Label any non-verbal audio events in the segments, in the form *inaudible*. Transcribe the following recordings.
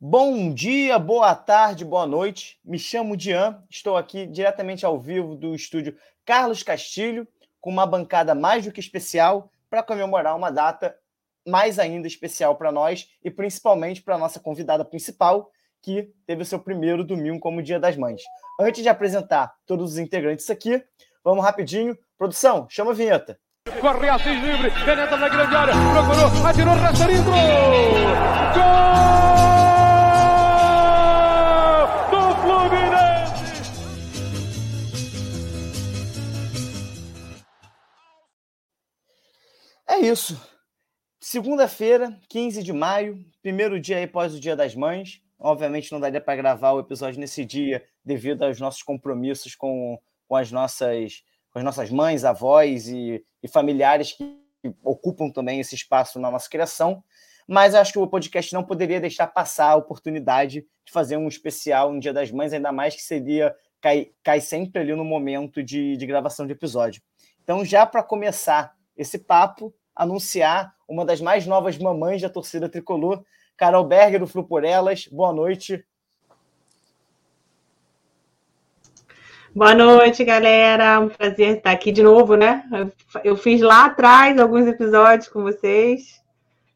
Bom dia, boa tarde, boa noite. Me chamo Dian, estou aqui diretamente ao vivo do estúdio Carlos Castilho, com uma bancada mais do que especial para comemorar uma data mais ainda especial para nós e principalmente para a nossa convidada principal, que teve o seu primeiro domingo como Dia das Mães. Antes de apresentar todos os integrantes aqui, vamos rapidinho. Produção, chama a vinheta. Corre Assis livre, penetra na grande área, procurou, atirou, Rasterinho, gol! Isso. Segunda-feira, 15 de maio, primeiro dia após o Dia das Mães. Obviamente não daria para gravar o episódio nesse dia devido aos nossos compromissos com, com, as, nossas, com as nossas mães, avós e, e familiares que ocupam também esse espaço na nossa criação. Mas acho que o podcast não poderia deixar passar a oportunidade de fazer um especial no Dia das Mães, ainda mais que seria cai, cai sempre ali no momento de, de gravação de episódio. Então, já para começar esse papo, anunciar uma das mais novas mamães da torcida tricolor, Carol Berger, do Flu por Elas. Boa noite. Boa noite, galera. Um prazer estar aqui de novo, né? Eu fiz lá atrás alguns episódios com vocês.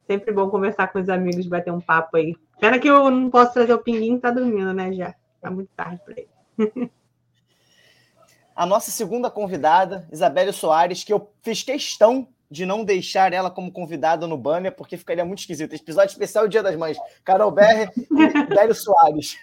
Sempre bom conversar com os amigos, bater um papo aí. Pena que eu não posso trazer o Pinguim, tá dormindo, né? Já. Tá muito tarde para ele. *laughs* A nossa segunda convidada, Isabelle Soares, que eu fiz questão de não deixar ela como convidada no banner, porque ficaria muito esquisito. Episódio especial Dia das Mães. Carol Berre e *laughs* Bélio Soares.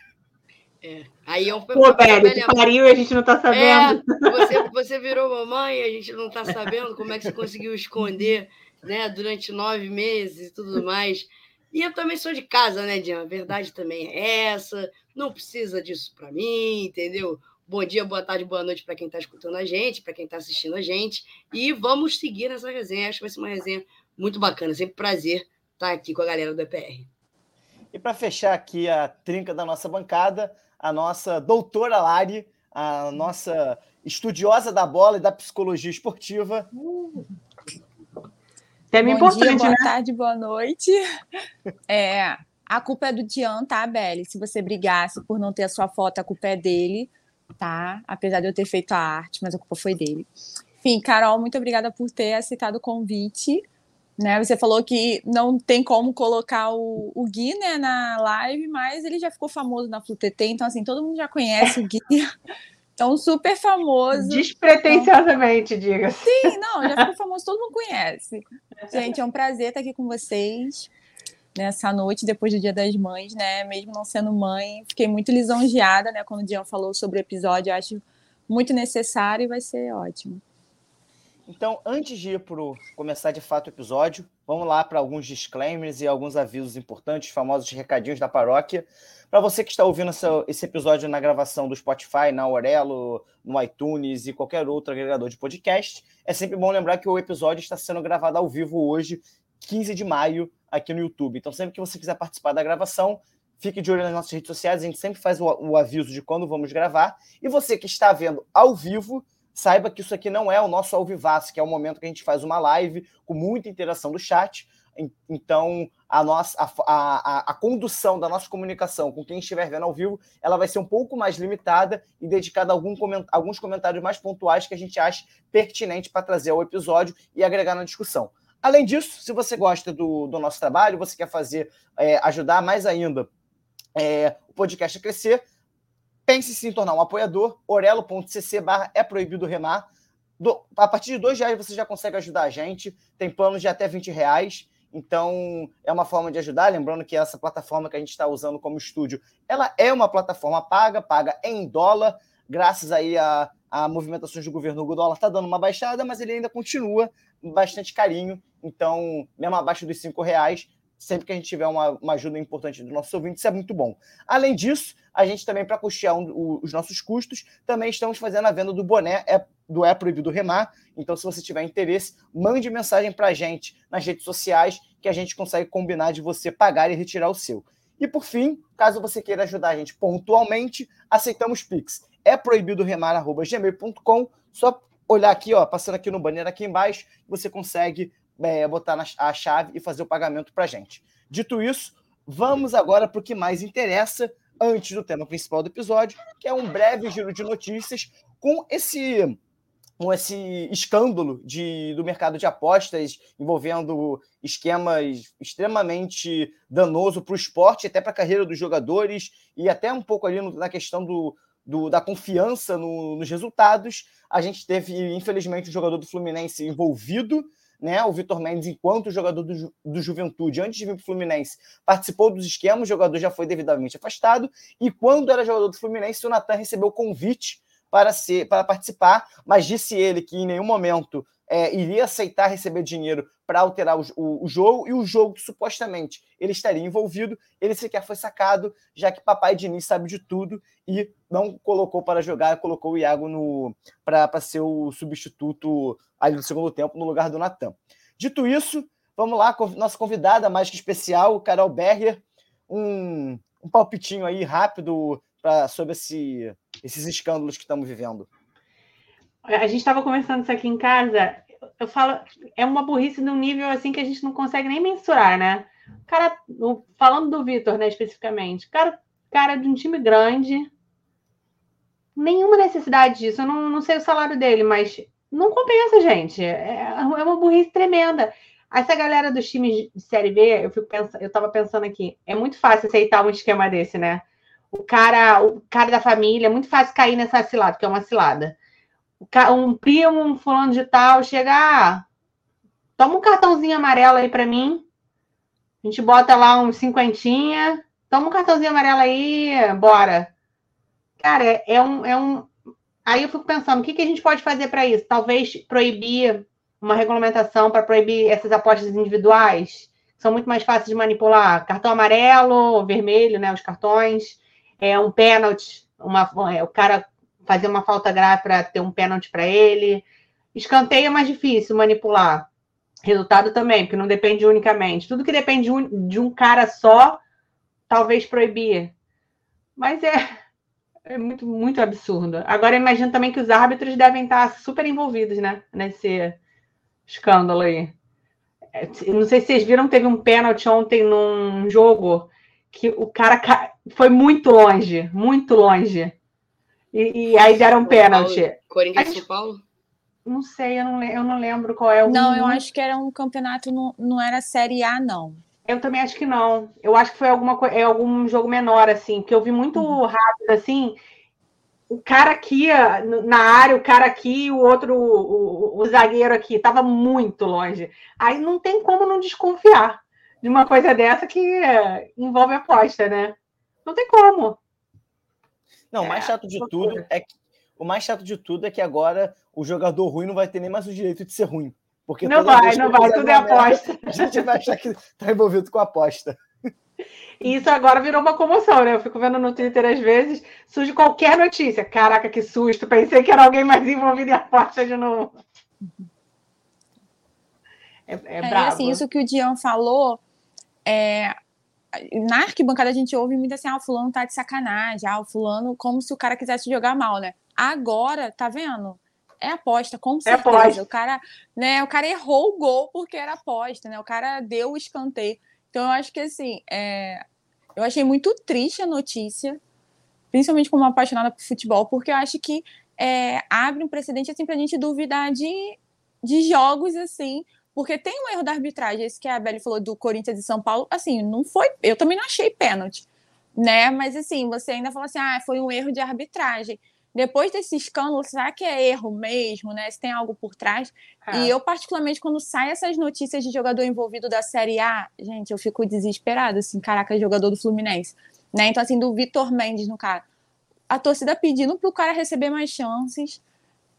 É. Aí eu Pô, Bélio, tu pariu e a gente não tá sabendo. É, você, você virou mamãe e a gente não tá sabendo como é que você conseguiu esconder né, durante nove meses e tudo mais. E eu também sou de casa, né, Diana? A verdade também é essa. Não precisa disso para mim, entendeu? Bom dia, boa tarde, boa noite para quem está escutando a gente, para quem está assistindo a gente. E vamos seguir nessa resenha. Acho que vai ser uma resenha muito bacana. Sempre prazer estar aqui com a galera do EPR. E para fechar aqui a trinca da nossa bancada, a nossa doutora Lari, a nossa estudiosa da bola e da psicologia esportiva. Uh. Tema Bom dia, boa né? tarde, boa noite. *laughs* É, a culpa é do Dian, tá, Beli? Se você brigasse por não ter a sua foto, a culpa é dele tá? Apesar de eu ter feito a arte, mas a culpa foi dele. Enfim, Carol, muito obrigada por ter aceitado o convite. Né, você falou que não tem como colocar o, o Gui né, na live, mas ele já ficou famoso na FluTT, então assim, todo mundo já conhece o Gui. *laughs* Então, super famoso. Despretensiosamente, então... diga. Sim, não, já ficou famoso, todo mundo conhece. Gente, é um prazer estar aqui com vocês nessa noite, depois do Dia das Mães, né? Mesmo não sendo mãe, fiquei muito lisonjeada, né? Quando o Dion falou sobre o episódio, acho muito necessário e vai ser ótimo. Então, antes de ir para começar de fato o episódio, vamos lá para alguns disclaimers e alguns avisos importantes, famosos recadinhos da paróquia. Para você que está ouvindo esse episódio na gravação do Spotify, na Aurelo, no iTunes e qualquer outro agregador de podcast, é sempre bom lembrar que o episódio está sendo gravado ao vivo hoje, 15 de maio, aqui no YouTube. Então, sempre que você quiser participar da gravação, fique de olho nas nossas redes sociais, a gente sempre faz o, o aviso de quando vamos gravar. E você que está vendo ao vivo, saiba que isso aqui não é o nosso ao vivaço, que é o momento que a gente faz uma live com muita interação do chat. Então, a nossa a, a, a, condução da nossa comunicação com quem estiver vendo ao vivo, ela vai ser um pouco mais limitada e dedicada a algum coment, alguns comentários mais pontuais que a gente acha pertinente para trazer ao episódio e agregar na discussão. Além disso, se você gosta do, do nosso trabalho, você quer fazer, é, ajudar mais ainda é, o podcast a crescer, pense em se tornar um apoiador, orelo.cc barra é proibido remar. Do, a partir de dois reais você já consegue ajudar a gente, tem planos de até 20 reais, então é uma forma de ajudar, lembrando que essa plataforma que a gente está usando como estúdio, ela é uma plataforma paga, paga em dólar, graças aí a, a movimentações do governo, o dólar está dando uma baixada, mas ele ainda continua bastante carinho. Então, mesmo abaixo dos cinco reais, sempre que a gente tiver uma, uma ajuda importante do nosso ouvinte, isso é muito bom. Além disso, a gente também, para custear um, o, os nossos custos, também estamos fazendo a venda do boné é, do É Proibido Remar. Então, se você tiver interesse, mande mensagem para a gente nas redes sociais que a gente consegue combinar de você pagar e retirar o seu. E por fim, caso você queira ajudar a gente pontualmente, aceitamos Pix. É proibido remar@gmail.com. Só olhar aqui, ó, passando aqui no banner aqui embaixo, você consegue é, botar na, a chave e fazer o pagamento para gente. Dito isso, vamos agora para o que mais interessa antes do tema principal do episódio, que é um breve giro de notícias com esse com esse escândalo de, do mercado de apostas envolvendo esquemas extremamente danoso para o esporte, até para a carreira dos jogadores e até um pouco ali na questão do, do da confiança no, nos resultados. A gente teve, infelizmente, o jogador do Fluminense envolvido, né? O Vitor Mendes, enquanto jogador do, do Juventude, antes de vir para o Fluminense, participou dos esquemas, o jogador já foi devidamente afastado, e quando era jogador do Fluminense, o Natan recebeu convite para, ser, para participar, mas disse ele que em nenhum momento é, iria aceitar receber dinheiro para alterar o, o, o, jogo, e o jogo que supostamente ele estaria envolvido, ele sequer foi sacado, já que papai Diniz sabe de tudo e não colocou para jogar, colocou o Iago para ser o substituto ali no segundo tempo no lugar do Natan. Dito isso, vamos lá, nossa convidada mais que especial, Carol Berger, um, um palpitinho aí rápido pra, sobre esse, esses escândalos que estamos vivendo? A gente estava conversando isso aqui em casa. Eu falo, é uma burrice de um nível assim que a gente não consegue nem mensurar, né? Cara, falando do Vitor, né, especificamente, cara, cara de um time grande, nenhuma necessidade disso. Eu não, não sei o salário dele, mas não compensa, gente. É, é uma burrice tremenda. Essa galera dos times de Série B, eu fico pensando, eu tava pensando aqui, é muito fácil aceitar um esquema desse, né? o cara, o cara da família, é muito fácil cair nessa cilada, que é uma cilada. Um primo, um fulano de tal, chega, ah, toma um cartãozinho amarelo aí para mim. A gente bota lá uns cinquentinha, toma um cartãozinho amarelo aí, bora. Cara, é, é um, é um. Aí eu fico pensando, o que, que a gente pode fazer para isso? Talvez proibir uma regulamentação para proibir essas apostas individuais, são muito mais fáceis de manipular. Cartão amarelo, vermelho, né? Os cartões é um pênalti, uma, é, o cara fazer uma falta grave para ter um pênalti para ele. Escanteio é mais difícil manipular. Resultado também, porque não depende unicamente. Tudo que depende de um, cara só, talvez proibir. Mas é, é muito, muito absurdo. Agora imagino também que os árbitros devem estar super envolvidos, né? Nesse escândalo aí. É, não sei se vocês viram, teve um pênalti ontem num jogo que o cara foi muito longe, muito longe. E, e aí deram um pênalti. Corinthians São Paulo? Não sei, eu não, eu não lembro qual é o. Não, eu acho que era um campeonato, não, não era Série A, não. Eu também acho que não. Eu acho que foi alguma, é algum jogo menor, assim, porque eu vi muito uhum. rápido, assim. O cara aqui na área, o cara aqui, o outro, o, o, o zagueiro aqui, estava muito longe. Aí não tem como não desconfiar de uma coisa dessa que envolve aposta, né? Não tem como. Não, o mais é, chato de tudo é que o mais chato de tudo é que agora o jogador ruim não vai ter nem mais o direito de ser ruim. Porque não vai, não vai, tudo é aposta. a gente vai achar que está envolvido com aposta. E isso agora virou uma comoção, né? Eu fico vendo no Twitter às vezes, surge qualquer notícia. Caraca, que susto! Pensei que era alguém mais envolvido em aposta de novo. É, é, é bravo. assim, isso que o Dian falou é, na arquibancada a gente ouve muito assim, ah, o fulano tá de sacanagem, ah, o fulano, como se o cara quisesse jogar mal, né? Agora, tá vendo? É aposta, com é certeza. É aposta. O cara, né, o cara errou o gol porque era aposta, né? O cara deu o escanteio. Então eu acho que assim, é... eu achei muito triste a notícia, principalmente como apaixonada por futebol, porque eu acho que é, abre um precedente assim pra gente duvidar de, de jogos assim, porque tem um erro da arbitragem, esse que a Beli falou do Corinthians e São Paulo, assim, não foi, eu também não achei pênalti, né? Mas assim, você ainda fala assim, ah, foi um erro de arbitragem. Depois desse escândalo, será que é erro mesmo, né? Se tem algo por trás? É. E eu, particularmente, quando saem essas notícias de jogador envolvido da Série A, gente, eu fico desesperada, assim, caraca, jogador do Fluminense, né? Então, assim, do Vitor Mendes, no cara. A torcida pedindo para o cara receber mais chances,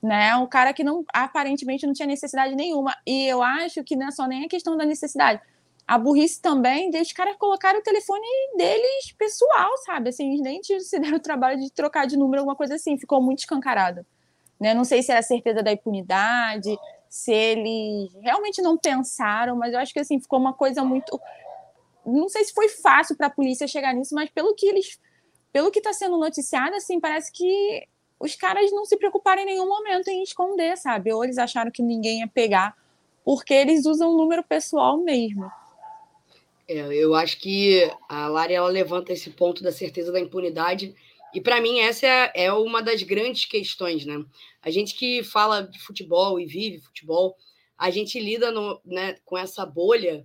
né? Um cara que não aparentemente não tinha necessidade nenhuma. E eu acho que não é só nem a questão da necessidade. A burrice também de os caras colocarem o telefone deles pessoal, sabe? Assim, eles nem *laughs* se deram o trabalho de trocar de número, alguma coisa assim. Ficou muito escancarado. Né? Não sei se era certeza da impunidade, se eles realmente não pensaram, mas eu acho que assim ficou uma coisa muito. Não sei se foi fácil para a polícia chegar nisso, mas pelo que eles, pelo que está sendo noticiado, assim parece que os caras não se preocuparam em nenhum momento em esconder, sabe? Ou eles acharam que ninguém ia pegar, porque eles usam o número pessoal mesmo. É, eu acho que a Lari ela levanta esse ponto da certeza da impunidade e para mim essa é, é, uma das grandes questões, né? A gente que fala de futebol e vive futebol, a gente lida no, né, com essa bolha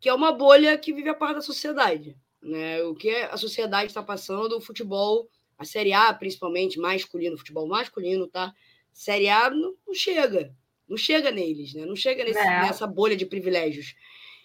que é uma bolha que vive a parte da sociedade, né? O que a sociedade está passando, o futebol, a Série A principalmente masculino, futebol masculino, tá? Série A não, não chega, não chega neles, né? Não chega nesse, é. nessa bolha de privilégios.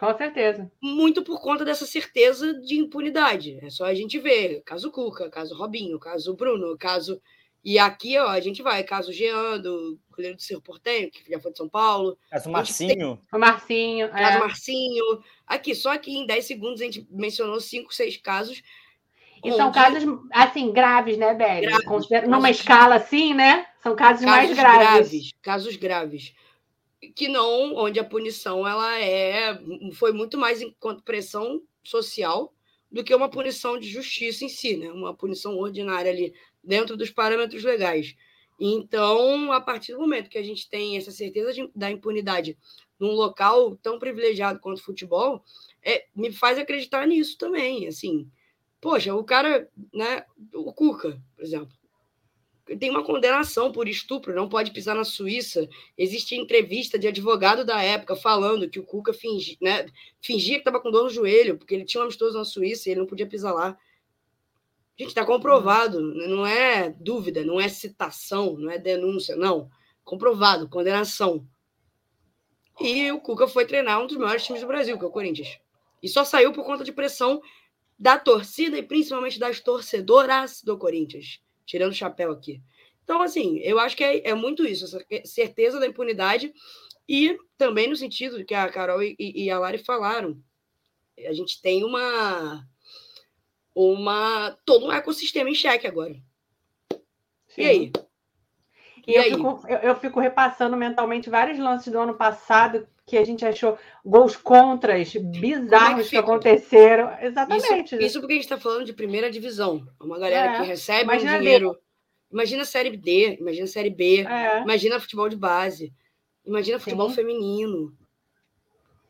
Com certeza. Muito por conta dessa certeza de impunidade. É só a gente ver. Caso Cuca, caso Robinho, caso Bruno, caso. E aqui, ó, a gente vai. Caso Jean, do goleiro do Cerro Portenho, que já foi de São Paulo. Caso Marcinho. Tem... O Marcinho. Caso é. Marcinho. Aqui, só aqui em 10 segundos a gente mencionou cinco, seis casos. E são casos, assim, graves, né, Beli? Numa escala assim, né? São casos, casos mais graves. graves. Casos graves que não onde a punição ela é foi muito mais enquanto pressão social do que uma punição de justiça em si, né? Uma punição ordinária ali dentro dos parâmetros legais. Então, a partir do momento que a gente tem essa certeza de, da impunidade num local tão privilegiado quanto o futebol, é, me faz acreditar nisso também. Assim, poxa, o cara, né? O Cuca, por exemplo, tem uma condenação por estupro, não pode pisar na Suíça. Existe entrevista de advogado da época falando que o Cuca fingi, né, fingia que estava com dor no joelho, porque ele tinha um amistoso na Suíça e ele não podia pisar lá. Gente, está comprovado, não é dúvida, não é citação, não é denúncia, não. Comprovado, condenação. E o Cuca foi treinar um dos maiores times do Brasil, que é o Corinthians. E só saiu por conta de pressão da torcida e principalmente das torcedoras do Corinthians tirando o chapéu aqui. Então, assim, eu acho que é, é muito isso, essa certeza da impunidade e também no sentido que a Carol e, e a Lari falaram, a gente tem uma uma todo um ecossistema em xeque agora. Sim. E aí? E, e eu? Fico, eu, eu, fico repassando mentalmente vários lances do ano passado que a gente achou gols contras bizarros é que, que, aconteceram. Exatamente. Isso, isso, porque a gente está falando de primeira divisão. Uma galera é. que recebe imagina um dinheiro. Imagina a Série D, imagina a Série B, é. imagina futebol de base, imagina futebol Sim. feminino.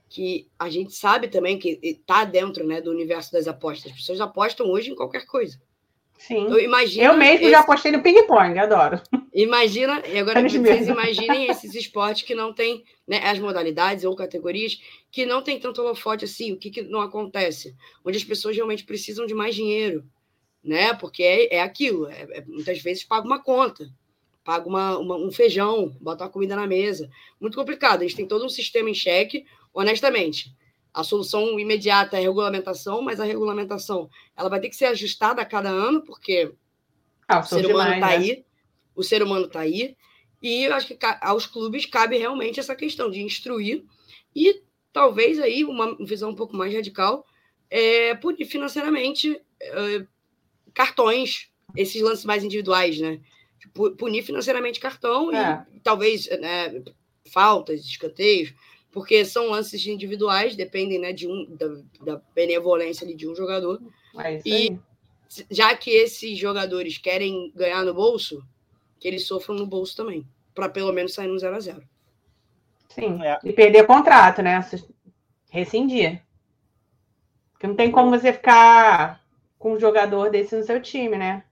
Que a gente sabe também que está dentro né, do universo das apostas. As pessoas apostam hoje em qualquer coisa. Sim. Eu, imagino eu mesmo esse... já apostei no ping-pong, adoro. Imagina, e agora vocês imaginem *laughs* esses esportes que não tem, né, as modalidades ou categorias que não tem tanto holofote assim, o que, que não acontece? Onde as pessoas realmente precisam de mais dinheiro, né? Porque é, é aquilo, é, é, muitas vezes paga uma conta, paga uma, uma, um feijão, bota uma comida na mesa. Muito complicado, a gente tem todo um sistema em xeque, honestamente. A solução imediata é a regulamentação, mas a regulamentação ela vai ter que ser ajustada a cada ano, porque ah, o ser humano está né? aí, o ser humano está aí, e eu acho que aos clubes cabe realmente essa questão de instruir e talvez aí uma visão um pouco mais radical é punir financeiramente é, cartões, esses lances mais individuais, né? Punir financeiramente cartão é. e talvez né, faltas, escanteios porque são lances individuais, dependem né, de um, da, da benevolência ali de um jogador. É e já que esses jogadores querem ganhar no bolso, que eles sofram no bolso também, para pelo menos sair no 0 a 0 Sim, é. e perder contrato, né? Rescindir. Porque não tem como você ficar com um jogador desse no seu time, né?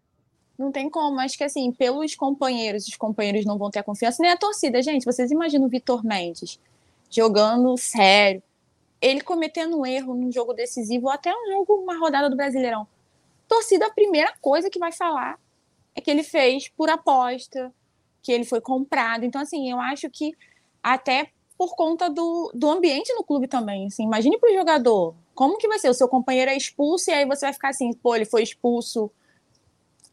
Não tem como, acho que assim, pelos companheiros, os companheiros não vão ter a confiança, nem a torcida, gente. Vocês imaginam o Vitor Mendes jogando sério. Ele cometendo um erro num jogo decisivo, ou até um jogo, uma rodada do Brasileirão. Torcida, a primeira coisa que vai falar é que ele fez por aposta, que ele foi comprado. Então, assim, eu acho que até por conta do, do ambiente no clube também. Assim, imagine para o jogador, como que vai ser? O seu companheiro é expulso e aí você vai ficar assim, pô, ele foi expulso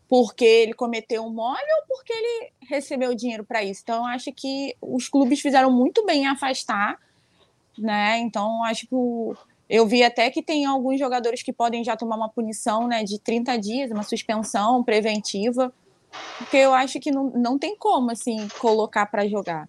porque ele cometeu um mole ou porque ele recebeu dinheiro para isso. Então, eu acho que os clubes fizeram muito bem em afastar, né? Então, acho que eu vi até que tem alguns jogadores que podem já tomar uma punição, né, de 30 dias, uma suspensão preventiva, porque eu acho que não, não tem como, assim, colocar para jogar.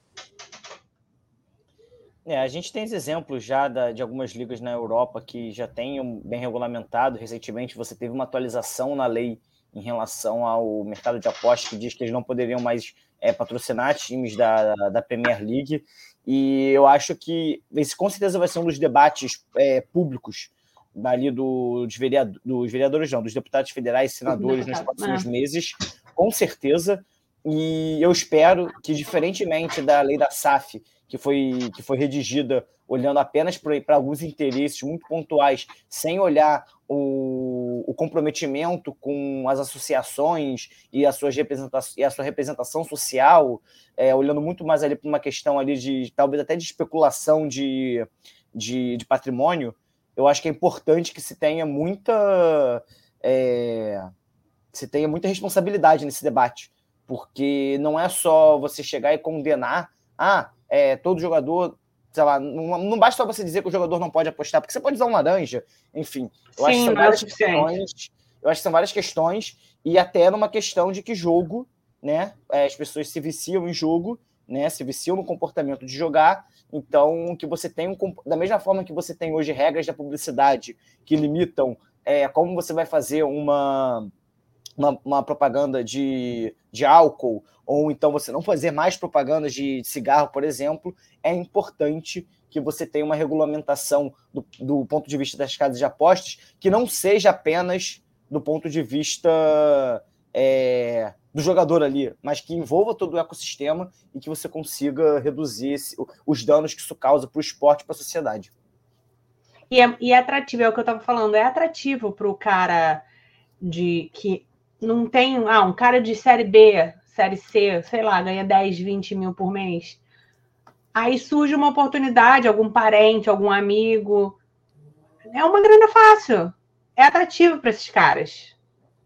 É, a gente tem exemplos já da, de algumas ligas na Europa que já têm bem regulamentado. Recentemente, você teve uma atualização na lei em relação ao mercado de apostas, que diz que eles não poderiam mais é, patrocinar times da, da Premier League. E eu acho que esse com certeza vai ser um dos debates é, públicos dali do, dos, vereadores, dos vereadores, não, dos deputados federais e senadores nos próximos é. meses, com certeza. E eu espero que, diferentemente da lei da SAF, que foi, que foi redigida olhando apenas para alguns interesses muito pontuais, sem olhar o, o, comprometimento com as associações e a, sua representação, e a sua representação social, é, olhando muito mais ali para uma questão ali de talvez até de especulação de, de, de, patrimônio, eu acho que é importante que se tenha muita é, se tenha muita responsabilidade nesse debate, porque não é só você chegar e condenar, ah, é, todo jogador sei lá, não, não basta você dizer que o jogador não pode apostar, porque você pode usar um laranja, enfim. Eu Sim, acho que são é várias questões. Eu acho que são várias questões, e até numa questão de que jogo, né? É, as pessoas se viciam em jogo, né? Se viciam no comportamento de jogar. Então, que você tem um. Da mesma forma que você tem hoje regras da publicidade que limitam é, como você vai fazer uma uma, uma, propaganda de, de álcool, ou então você não fazer mais propagandas de cigarro, por exemplo, é importante que você tenha uma regulamentação do, do ponto de vista das casas de apostas que não seja apenas do ponto de vista é, do jogador ali, mas que envolva todo o ecossistema e que você consiga reduzir esse, os danos que isso causa para o esporte e para a sociedade. E é, e é atrativo, é o que eu estava falando, é atrativo para o cara de que não tem. Ah, um cara de série B, série C, sei lá, ganha 10, 20 mil por mês. Aí surge uma oportunidade, algum parente, algum amigo. É uma grana fácil. É atrativo para esses caras.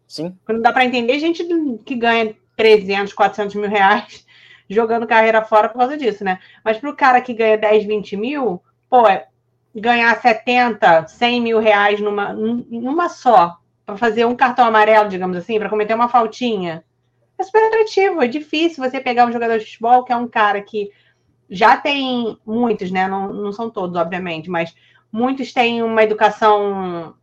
Sim. Não dá para entender gente que ganha 300, 400 mil reais *laughs* jogando carreira fora por causa disso, né? Mas para o cara que ganha 10, 20 mil, pô, é ganhar 70, 100 mil reais numa, numa só, para fazer um cartão amarelo, digamos assim, para cometer uma faltinha. É super atrativo, é difícil você pegar um jogador de futebol que é um cara que já tem muitos, né? Não, não são todos, obviamente, mas muitos têm uma educação,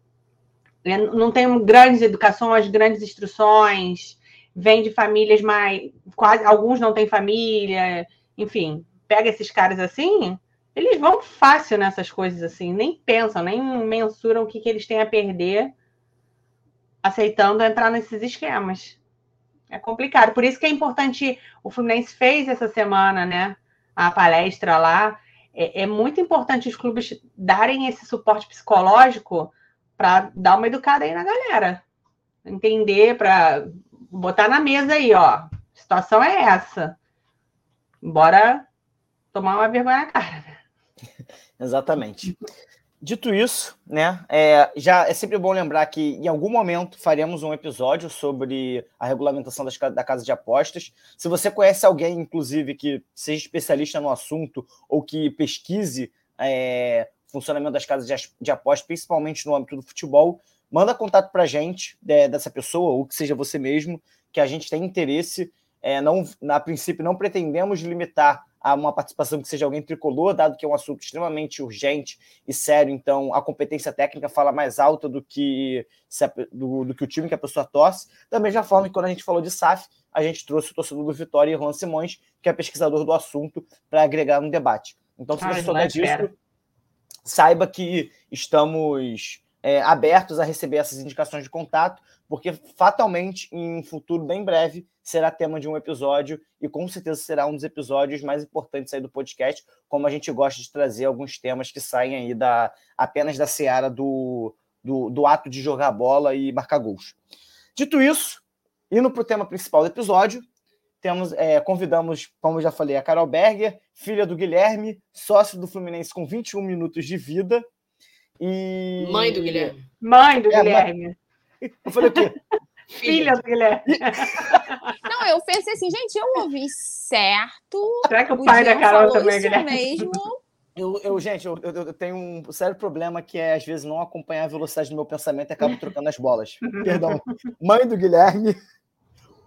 né? não tem grandes educações, grandes instruções, vem de famílias mais. quase alguns não têm família, enfim, pega esses caras assim, eles vão fácil nessas coisas assim, nem pensam, nem mensuram o que, que eles têm a perder aceitando entrar nesses esquemas. É complicado. Por isso que é importante. O Fluminense fez essa semana, né? A palestra lá. É, é muito importante os clubes darem esse suporte psicológico para dar uma educada aí na galera. Entender, para botar na mesa aí, ó. A situação é essa. Bora tomar uma vergonha na cara. *laughs* Exatamente. Dito isso, né, é, já é sempre bom lembrar que em algum momento faremos um episódio sobre a regulamentação das, da casa de apostas. Se você conhece alguém, inclusive, que seja especialista no assunto ou que pesquise é, funcionamento das casas de, de apostas, principalmente no âmbito do futebol, manda contato para a gente é, dessa pessoa, ou que seja você mesmo, que a gente tem interesse. É, não, a princípio, não pretendemos limitar a uma participação que seja alguém tricolor, dado que é um assunto extremamente urgente e sério, então a competência técnica fala mais alta do que, do, do que o time que a pessoa torce. Da mesma forma que quando a gente falou de SAF, a gente trouxe o torcedor do Vitória, Juan Simões, que é pesquisador do assunto, para agregar no debate. Então, se você souber disso, saiba que estamos é, abertos a receber essas indicações de contato, porque fatalmente, em um futuro bem breve, será tema de um episódio e com certeza será um dos episódios mais importantes aí do podcast, como a gente gosta de trazer alguns temas que saem aí da apenas da seara do, do, do ato de jogar bola e marcar gols. Dito isso, indo para o tema principal do episódio, temos, é, convidamos, como já falei, a Carol Berger, filha do Guilherme, sócio do Fluminense com 21 minutos de vida. E... Mãe do Guilherme. Mãe do é, Guilherme. Eu falei o quê? Filha do Guilherme. Não, eu pensei assim, gente, eu ouvi certo. Será que o, o pai da Carol também é Guilherme? mesmo? Eu, eu, gente, eu, eu, eu, tenho um sério problema que é, às vezes, não acompanhar a velocidade do meu pensamento e acabo trocando as bolas. Perdão. Mãe do Guilherme,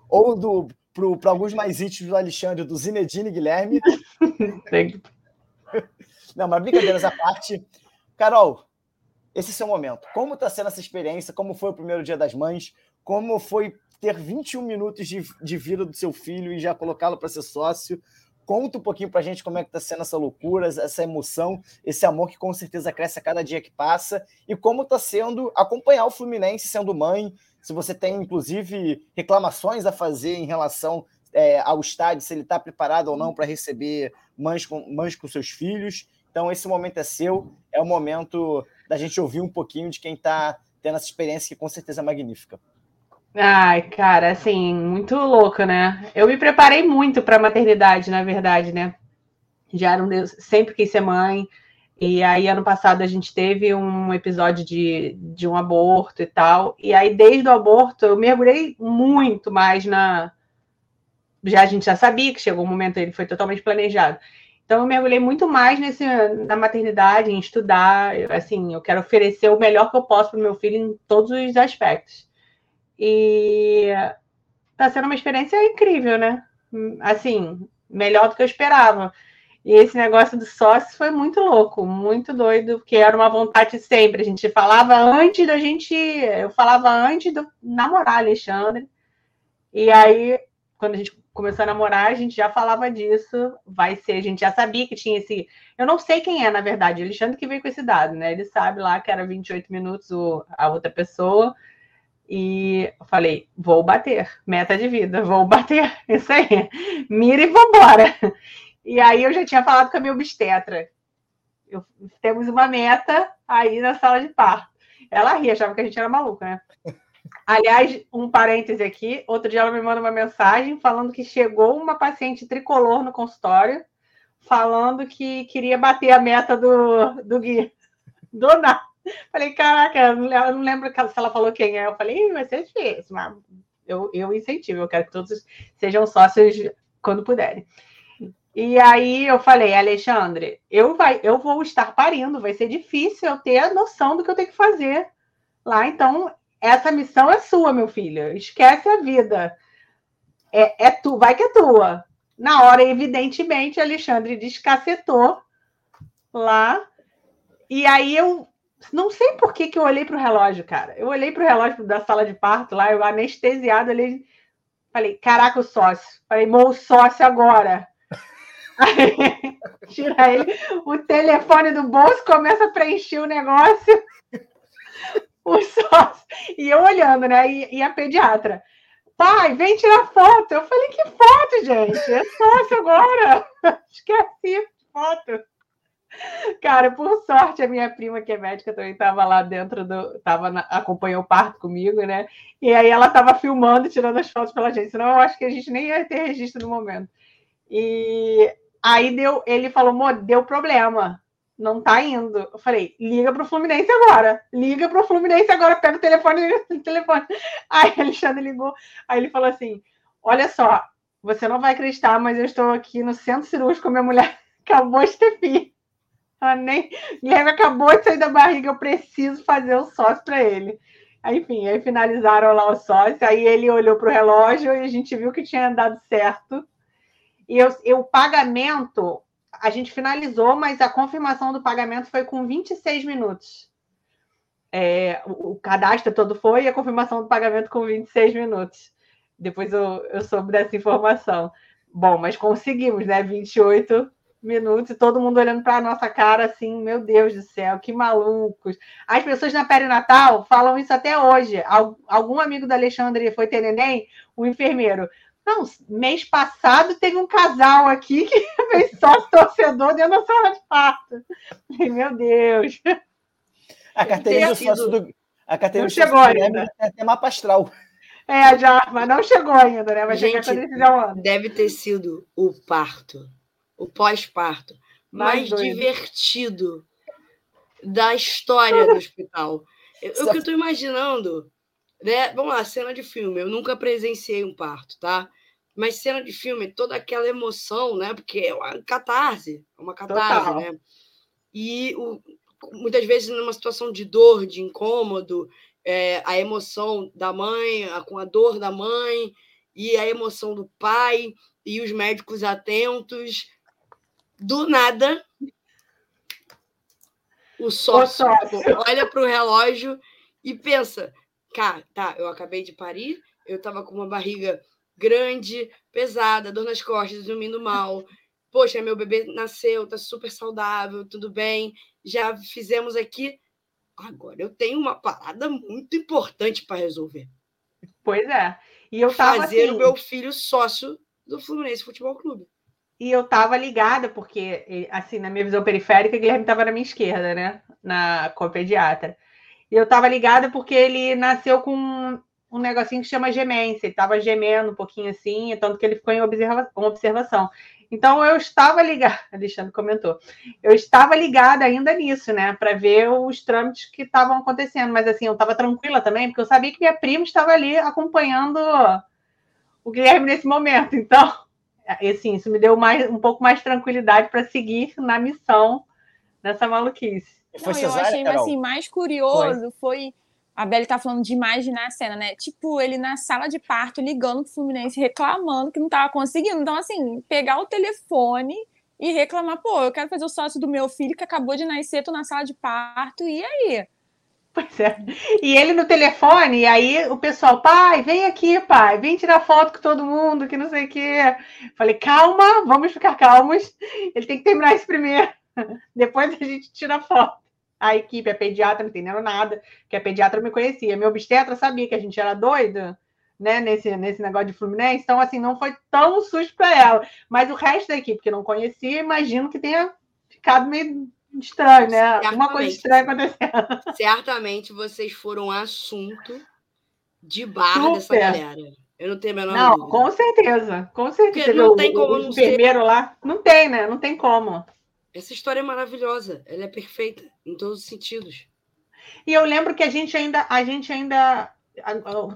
ou do para alguns mais íntimos do Alexandre, do Zinedine Guilherme. não, mas brincadeiras à parte. Carol, esse é o seu momento. Como está sendo essa experiência? Como foi o primeiro dia das mães? Como foi ter 21 minutos de, de vida do seu filho e já colocá-lo para ser sócio? Conta um pouquinho para a gente como é que está sendo essa loucura, essa emoção, esse amor que com certeza cresce a cada dia que passa e como está sendo acompanhar o Fluminense sendo mãe. Se você tem, inclusive, reclamações a fazer em relação é, ao estádio, se ele está preparado ou não para receber mães com, mães com seus filhos. Então, esse momento é seu, é o momento da gente ouvir um pouquinho de quem está tendo essa experiência que com certeza é magnífica. Ai, cara, assim, muito louco, né? Eu me preparei muito para a maternidade, na verdade, né? Já era um, sempre quis ser mãe. E aí, ano passado, a gente teve um episódio de, de um aborto e tal. E aí, desde o aborto, eu mergulhei muito mais na. Já a gente já sabia que chegou um momento, ele foi totalmente planejado. Então, eu mergulhei muito mais nesse, na maternidade, em estudar. Assim, eu quero oferecer o melhor que eu posso para o meu filho em todos os aspectos. E está sendo uma experiência incrível, né? Assim, melhor do que eu esperava. E esse negócio do sócio foi muito louco, muito doido, porque era uma vontade sempre. A gente falava antes da gente. Eu falava antes de namorar Alexandre. E aí, quando a gente começou a namorar, a gente já falava disso. Vai ser, a gente já sabia que tinha esse. Eu não sei quem é, na verdade, Alexandre que veio com esse dado, né? Ele sabe lá que era 28 minutos a outra pessoa. E falei, vou bater, meta de vida, *laughs* vou bater, isso aí, mira e vambora. E aí eu já tinha falado com a minha obstetra. Eu, temos uma meta aí na sala de parto. Ela ria, achava que a gente era maluca, né? Aliás, um parêntese aqui, outro dia ela me manda uma mensagem falando que chegou uma paciente tricolor no consultório, falando que queria bater a meta do, do Gui. Do nada. Falei, caraca, eu não lembro se ela falou quem é. Eu falei, vai ser difícil, mas eu, eu incentivo, eu quero que todos sejam sócios quando puderem. E aí eu falei, Alexandre, eu, vai, eu vou estar parindo, vai ser difícil eu ter a noção do que eu tenho que fazer lá. Então, essa missão é sua, meu filho. Esquece a vida. É, é tu, vai que é tua. Na hora, evidentemente, Alexandre descacetou lá. E aí eu não sei por que, que eu olhei para o relógio, cara. Eu olhei para o relógio da sala de parto lá, eu anestesiado, ali. Falei, caraca, o sócio. Falei, o sócio agora. *laughs* Aí, tira ele, o telefone do bolso, começa a preencher o negócio. O sócio. E eu olhando, né? E, e a pediatra. Pai, vem tirar foto. Eu falei, que foto, gente? É sócio agora. *laughs* Esqueci foto. Cara, por sorte, a minha prima, que é médica, também estava lá dentro do. Tava na, acompanhou o parto comigo, né? E aí ela estava filmando, tirando as fotos pela gente. Senão eu acho que a gente nem ia ter registro no momento. E aí deu, ele falou, deu problema. Não tá indo. Eu falei, liga pro Fluminense agora. Liga pro Fluminense agora, pega o telefone *laughs* o telefone. Aí Alexandre ligou. Aí ele falou assim: olha só, você não vai acreditar, mas eu estou aqui no centro cirúrgico minha mulher. *laughs* Acabou de ter filho. Nem. Guilherme acabou de sair da barriga, eu preciso fazer o sócio para ele. Aí, enfim, aí finalizaram lá o sócio, aí ele olhou para o relógio e a gente viu que tinha dado certo. E eu, o pagamento, a gente finalizou, mas a confirmação do pagamento foi com 26 minutos. É, o, cadastro todo foi e a confirmação do pagamento com 26 minutos. Depois eu, eu soube dessa informação. Bom, mas conseguimos, né? 28 minutos e todo mundo olhando para a nossa cara assim, meu Deus do céu, que malucos. As pessoas na perinatal falam isso até hoje. Algum amigo da Alexandre foi ter neném, o enfermeiro. Não, mês passado teve um casal aqui que *laughs* fez só torcedor dentro da sala de parto. Meu Deus. A carteirinha do sócio do. A carteirinha não chegou ainda. É até mapa astral. É, já, mas não chegou ainda, né? Vai Gente, chegar quando fizer um ano. Deve ter sido o parto o pós-parto mais, mais divertido da história do hospital. Eu, o que eu estou imaginando, né? Vamos lá, cena de filme. Eu nunca presenciei um parto, tá? Mas cena de filme, toda aquela emoção, né? Porque é uma catarse, é uma catarse, Total. né? E o, muitas vezes numa situação de dor, de incômodo, é, a emoção da mãe, a, com a dor da mãe e a emoção do pai e os médicos atentos do nada, o sócio, o sócio. olha para o relógio e pensa: cara, tá, eu acabei de parir, eu estava com uma barriga grande, pesada, dor nas costas, dormindo mal. poxa, meu bebê nasceu, tá super saudável, tudo bem, já fizemos aqui. Agora eu tenho uma parada muito importante para resolver. Pois é. E eu tava fazer assim, o meu filho sócio do Fluminense Futebol Clube. E eu tava ligada, porque, assim, na minha visão periférica, Guilherme tava na minha esquerda, né? Na, com a pediatra. E eu tava ligada porque ele nasceu com um negocinho que chama gemência. Ele tava gemendo um pouquinho assim, tanto que ele ficou em observa observação. Então eu estava ligada, *laughs* Alexandre comentou, eu estava ligada ainda nisso, né, para ver os trâmites que estavam acontecendo, mas assim, eu estava tranquila também, porque eu sabia que minha prima estava ali acompanhando o Guilherme nesse momento. Então, *laughs* assim, isso me deu mais, um pouco mais tranquilidade para seguir na missão nessa maluquice. Não, eu achei assim, mais curioso foi, foi a Belle tá falando de imaginar a cena, né? Tipo, ele na sala de parto ligando pro Fluminense, reclamando que não tava conseguindo. Então, assim, pegar o telefone e reclamar, pô, eu quero fazer o sócio do meu filho que acabou de nascer, tô na sala de parto, e aí? Pois é. E ele no telefone, e aí o pessoal, pai, vem aqui, pai, vem tirar foto com todo mundo, que não sei o quê. Falei, calma, vamos ficar calmos. Ele tem que terminar isso primeiro. *laughs* Depois a gente tira foto a equipe, a pediatra, não entendendo nada, que a pediatra me conhecia. Meu obstetra sabia que a gente era doido, né, nesse, nesse negócio de Fluminense, então, assim, não foi tão susto para ela. Mas o resto da equipe que não conhecia, imagino que tenha ficado meio estranho, né? Certamente. Alguma coisa estranha acontecendo. *laughs* Certamente vocês foram assunto de barra Super. dessa galera. Eu não tenho a menor Não, dúvida. com certeza, com certeza. Porque não tem como o, o enfermeiro ser... lá, não tem, né? Não tem como. Essa história é maravilhosa, ela é perfeita em todos os sentidos. E eu lembro que a gente ainda, a gente ainda,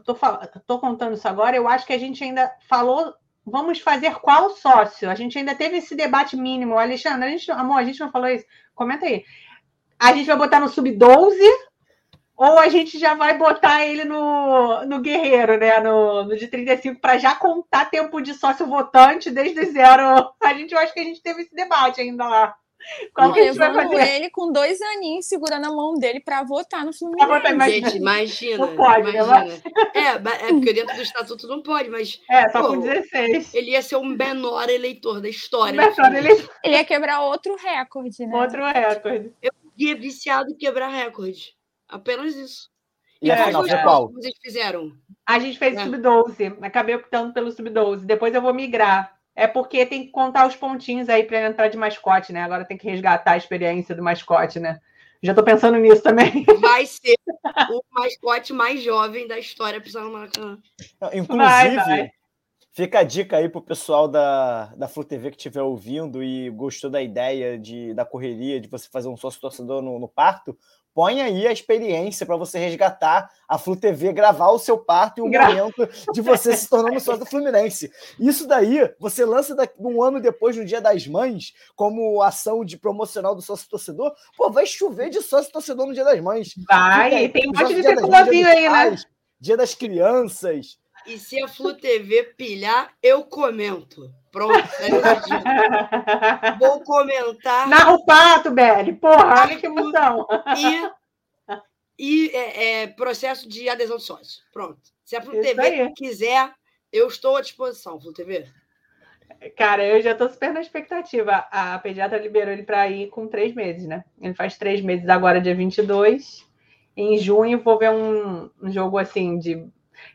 tô, tô contando isso agora, eu acho que a gente ainda falou, vamos fazer qual sócio? A gente ainda teve esse debate mínimo. Alexandre, a gente, amor, a gente não falou isso? Comenta aí. A gente vai botar no sub-12 ou a gente já vai botar ele no, no guerreiro, né? No, no de 35, para já contar tempo de sócio votante desde zero. A gente, eu acho que a gente teve esse debate ainda lá. Qual que a gente vai fazer? ele com dois aninhos segurando a mão dele para votar no Fluminense. Votar, imagina. Gente, imagina. Não pode, né, imagina. É, é, porque dentro do estatuto não pode, mas. É, só pô, com 16. Ele ia ser o menor eleitor da história. Menor eleitor. Ele ia quebrar outro recorde, né? Outro recorde. Eu ia viciado em quebrar recorde. Apenas isso. E, e é, qual foi qual? vocês fizeram? A gente fez é. sub-12. Acabei optando pelo sub-12. Depois eu vou migrar. É porque tem que contar os pontinhos aí para entrar de mascote, né? Agora tem que resgatar a experiência do mascote, né? Já estou pensando nisso também. *laughs* Vai ser o mascote mais jovem da história pisando no Maracanã. Inclusive, vai, vai. fica a dica aí pro pessoal da, da Flu TV que estiver ouvindo e gostou da ideia de, da correria, de você fazer um sócio torcedor no, no parto põe aí a experiência para você resgatar a Flu TV, gravar o seu parto e o Gra momento de você se tornando sócio do Fluminense. Isso daí, você lança daqui, um ano depois, no Dia das Mães, como ação de promocional do sócio torcedor. Pô, vai chover de sócio torcedor no Dia das Mães. Vai, Fica, tem um monte de tripuladinho aí, né? Dia das Crianças. E se a Flu TV pilhar, eu comento. Pronto, é *laughs* Vou comentar. Narra o pato, Beli. Porra, olha que emoção. E, e é, é, processo de adesão de sócio. Pronto. Se a Flu TV aí. quiser, eu estou à disposição, Flu TV. Cara, eu já estou super na expectativa. A pediatra liberou ele para ir com três meses, né? Ele faz três meses agora, dia 22. Em junho, vou ver um, um jogo assim de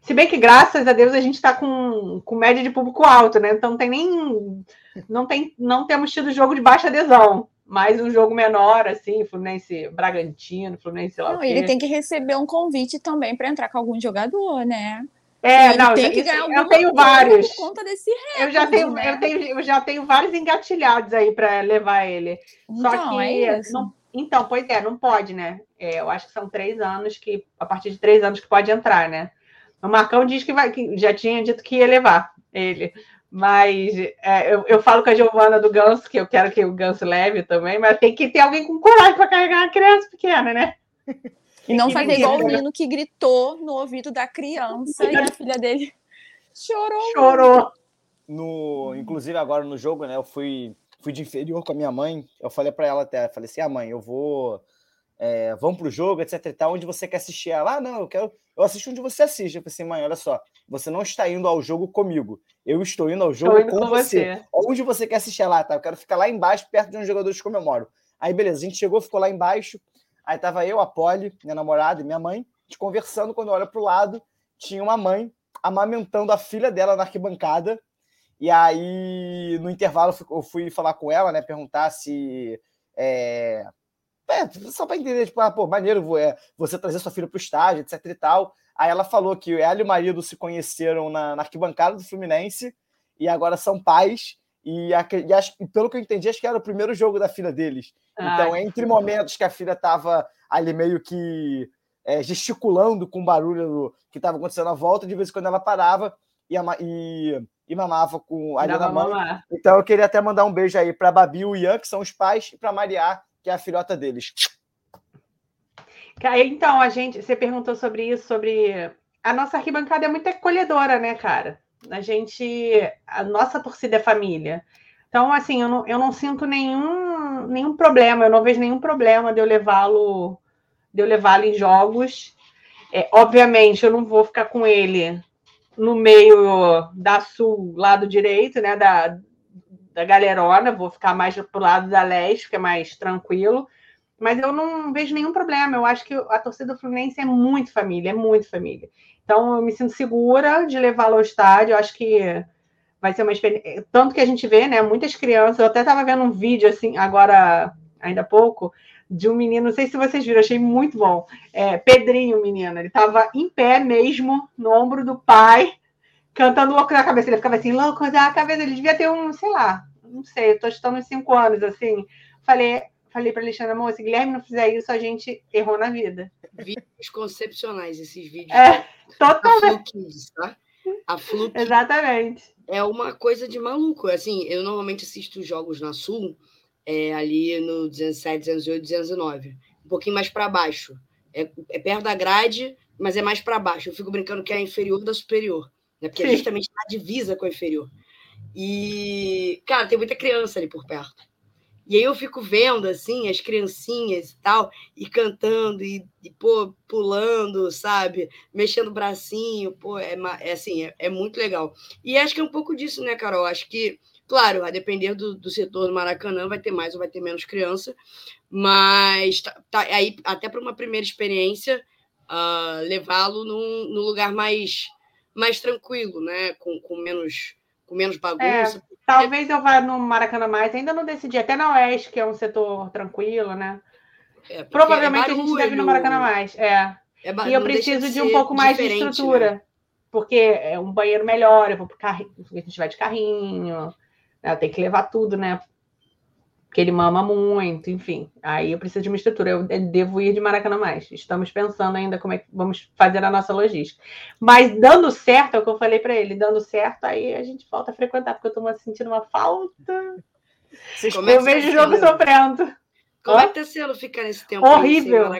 se bem que, graças a Deus, a gente está com, com média de público alto, né? Então não tem nem. Não, tem, não temos tido jogo de baixa adesão. Mais um jogo menor, assim, Fluminense Bragantino, Fluminense lá. Não, ele tem que receber um convite também para entrar com algum jogador, né? É, ele não, tem que ganhar eu tenho vários. Por conta desse recorde, eu já tenho, né? eu tenho, eu já tenho vários engatilhados aí para levar ele. Só então, que é não, então, pois é, não pode, né? É, eu acho que são três anos que a partir de três anos que pode entrar, né? O Marcão diz que, vai, que já tinha dito que ia levar ele. Mas é, eu, eu falo com a Giovana do Ganso, que eu quero que o Ganso leve também, mas tem que ter alguém com coragem para carregar uma criança pequena, né? E não fazer igual o menino que gritou no ouvido da criança e a filha dele chorou. Chorou. No, inclusive, agora no jogo, né? Eu fui, fui de inferior com a minha mãe. Eu falei para ela até, falei assim: ah, mãe, eu vou é, vamos pro jogo, etc e tal, onde você quer assistir? Ela, ah, não, eu quero, eu assisto onde você assiste. Eu falei assim, mãe, olha só, você não está indo ao jogo comigo, eu estou indo ao jogo indo com, com, você. você. Onde você quer assistir lá, tá? Eu quero ficar lá embaixo, perto de um jogador que comemoro. Aí, beleza, a gente chegou, ficou lá embaixo, aí tava eu, a Polly, minha namorada e minha mãe, conversando, quando eu olho pro lado, tinha uma mãe amamentando a filha dela na arquibancada, e aí, no intervalo, eu fui falar com ela, né, perguntar se... É, é, só para entender, tipo, ah, pô, maneiro é, você trazer sua filha para o estádio, etc e tal. Aí ela falou que ela e o marido se conheceram na, na arquibancada do Fluminense e agora são pais. E, a, e, acho, pelo que eu entendi, acho que era o primeiro jogo da filha deles. então, entre momentos que a filha estava ali meio que é, gesticulando com o barulho do, que estava acontecendo à volta, de vez em quando ela parava e, e, e mamava com a na mão. Então, eu queria até mandar um beijo aí para Babi e o Ian, que são os pais, e para Mariá, que é a filhota deles. Então, a gente, você perguntou sobre isso, sobre a nossa arquibancada é muito acolhedora, né, cara? A gente, a nossa torcida é família. Então, assim, eu não, eu não sinto nenhum, nenhum problema, eu não vejo nenhum problema de eu levá-lo, de eu levá-lo em jogos. É, obviamente, eu não vou ficar com ele no meio da sul, lado direito, né, da, da galerona, vou ficar mais pro lado da leste, que é mais tranquilo. Mas eu não vejo nenhum problema. Eu acho que a torcida do Fluminense é muito família, é muito família. Então eu me sinto segura de levá-lo ao estádio. Eu acho que vai ser uma experiência. Tanto que a gente vê, né? Muitas crianças. Eu até estava vendo um vídeo assim, agora, ainda há pouco, de um menino, não sei se vocês viram, achei muito bom. É, Pedrinho, menino, ele estava em pé mesmo, no ombro do pai, cantando louco da cabeça. Ele ficava assim, louco da cabeça. Ele devia ter um, sei lá, não sei, eu tô estando uns cinco anos, assim. Falei, falei para Alexandre, amor, se Guilherme não fizer isso, a gente errou na vida. Vídeos concepcionais, esses vídeos. É, totalmente. A tá? A Fluke Exatamente. É uma coisa de maluco. Assim, eu normalmente assisto jogos na Sul, é, ali no 17, 208, 209. Um pouquinho mais para baixo. É, é, perto da grade, mas é mais para baixo. Eu fico brincando que é inferior da superior né? Porque é justamente na divisa com a inferior. E, cara, tem muita criança ali por perto. E aí eu fico vendo, assim, as criancinhas e tal, e cantando, e, e pô, pulando, sabe? Mexendo o bracinho, pô, é, é assim, é, é, muito legal. E acho que é um pouco disso, né, Carol? Acho que, claro, a depender do, do setor do Maracanã, vai ter mais ou vai ter menos criança, mas tá, tá aí, até para uma primeira experiência, uh, levá-lo num, num lugar mais mais tranquilo, né? Com, com menos com menos bagunça. É, talvez eu vá no Maracanã mais, ainda não decidi, até na Oeste, que é um setor tranquilo, né? É, Provavelmente é barulho, a gente deve ir no Maracanã mais. É. é e eu preciso de, de um pouco mais de estrutura. Né? Porque é um banheiro melhor, eu vou pro carrinho, a gente vai de carrinho, né? tenho que levar tudo, né? Porque ele mama muito, enfim. Aí eu preciso de uma estrutura. Eu devo ir de Maracanã mais. Estamos pensando ainda como é que vamos fazer a nossa logística. Mas dando certo, é o que eu falei para ele, dando certo, aí a gente volta a frequentar, porque eu estou sentindo uma falta. Como eu vejo o jogo sofrendo. Como é que tá sendo ficar nesse tempo? Horrível.